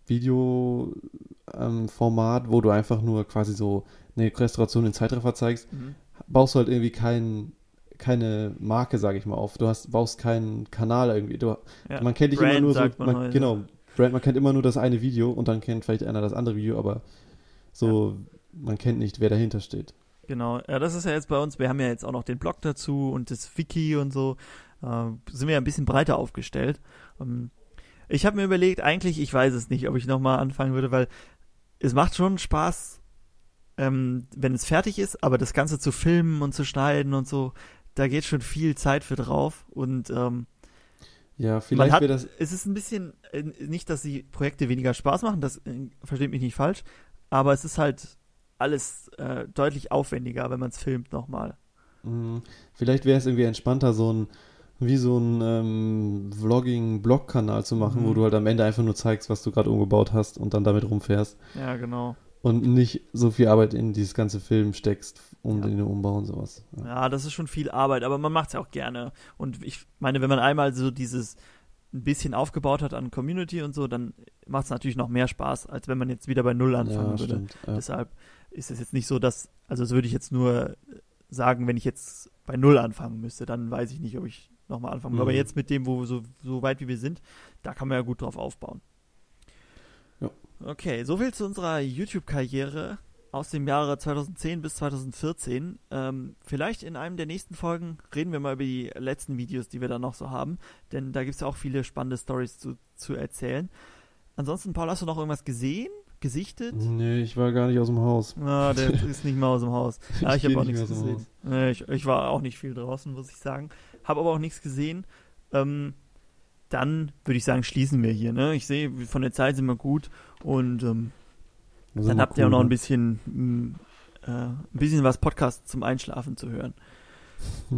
Speaker 2: Video-Format, ähm, wo du einfach nur quasi so eine Restauration in Zeitraffer zeigst, mhm. baust du halt irgendwie kein, keine Marke, sage ich mal, auf. Du hast, baust keinen Kanal irgendwie. Du, ja. Man kennt dich Brand, immer nur so, man, man genau, Brand, man kennt immer nur das eine Video und dann kennt vielleicht einer das andere Video, aber so, ja. man kennt nicht, wer dahinter steht.
Speaker 1: Genau, ja, das ist ja jetzt bei uns, wir haben ja jetzt auch noch den Blog dazu und das Wiki und so, äh, sind wir ja ein bisschen breiter aufgestellt. Ähm, ich habe mir überlegt, eigentlich, ich weiß es nicht, ob ich nochmal anfangen würde, weil es macht schon Spaß, ähm, wenn es fertig ist, aber das Ganze zu filmen und zu schneiden und so, da geht schon viel Zeit für drauf und ähm,
Speaker 2: ja, vielleicht
Speaker 1: hat, das. Es ist ein bisschen, äh, nicht, dass die Projekte weniger Spaß machen, das äh, versteht mich nicht falsch, aber es ist halt alles äh, deutlich aufwendiger, wenn man es filmt nochmal.
Speaker 2: Mhm. Vielleicht wäre es irgendwie entspannter, so ein wie so ein ähm, Vlogging-Blog-Kanal zu machen, mhm. wo du halt am Ende einfach nur zeigst, was du gerade umgebaut hast und dann damit rumfährst.
Speaker 1: Ja, genau.
Speaker 2: Und nicht so viel Arbeit in dieses ganze Film steckst, um ja. den Umbau und sowas.
Speaker 1: Ja. ja, das ist schon viel Arbeit, aber man macht es ja auch gerne. Und ich meine, wenn man einmal so dieses ein bisschen aufgebaut hat an Community und so, dann macht es natürlich noch mehr Spaß, als wenn man jetzt wieder bei Null anfangen ja, würde. Stimmt, Deshalb ist es jetzt nicht so, dass, also das würde ich jetzt nur sagen, wenn ich jetzt bei Null anfangen müsste, dann weiß ich nicht, ob ich nochmal anfangen. Mhm. Aber jetzt mit dem, wo so, so weit wie wir sind, da kann man ja gut drauf aufbauen. Ja. Okay, soviel zu unserer YouTube-Karriere aus dem Jahre 2010 bis 2014. Ähm, vielleicht in einem der nächsten Folgen reden wir mal über die letzten Videos, die wir da noch so haben, denn da gibt es ja auch viele spannende Stories zu, zu erzählen. Ansonsten, Paul, hast du noch irgendwas gesehen? gesichtet?
Speaker 2: Nee, ich war gar nicht aus dem Haus.
Speaker 1: Ah, der [laughs] ist nicht mal aus dem Haus. Ja, ich, ich habe auch nichts gesehen. Nee, ich, ich, war auch nicht viel draußen, muss ich sagen. Habe aber auch nichts gesehen. Ähm, dann würde ich sagen, schließen wir hier. Ne? Ich sehe, von der Zeit sind wir gut und ähm, dann habt cool, ihr auch noch ein ne? bisschen, mh, äh, ein bisschen was Podcast zum Einschlafen zu hören.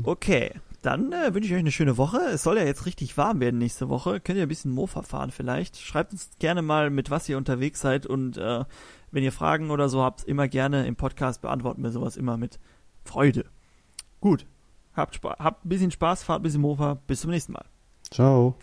Speaker 1: Okay, dann äh, wünsche ich euch eine schöne Woche. Es soll ja jetzt richtig warm werden nächste Woche. Könnt ihr ein bisschen Mofa fahren vielleicht. Schreibt uns gerne mal, mit was ihr unterwegs seid. Und äh, wenn ihr Fragen oder so habt, immer gerne im Podcast beantworten wir sowas immer mit Freude. Gut. Habt, habt ein bisschen Spaß, fahrt ein bisschen Mofa. Bis zum nächsten Mal.
Speaker 2: Ciao.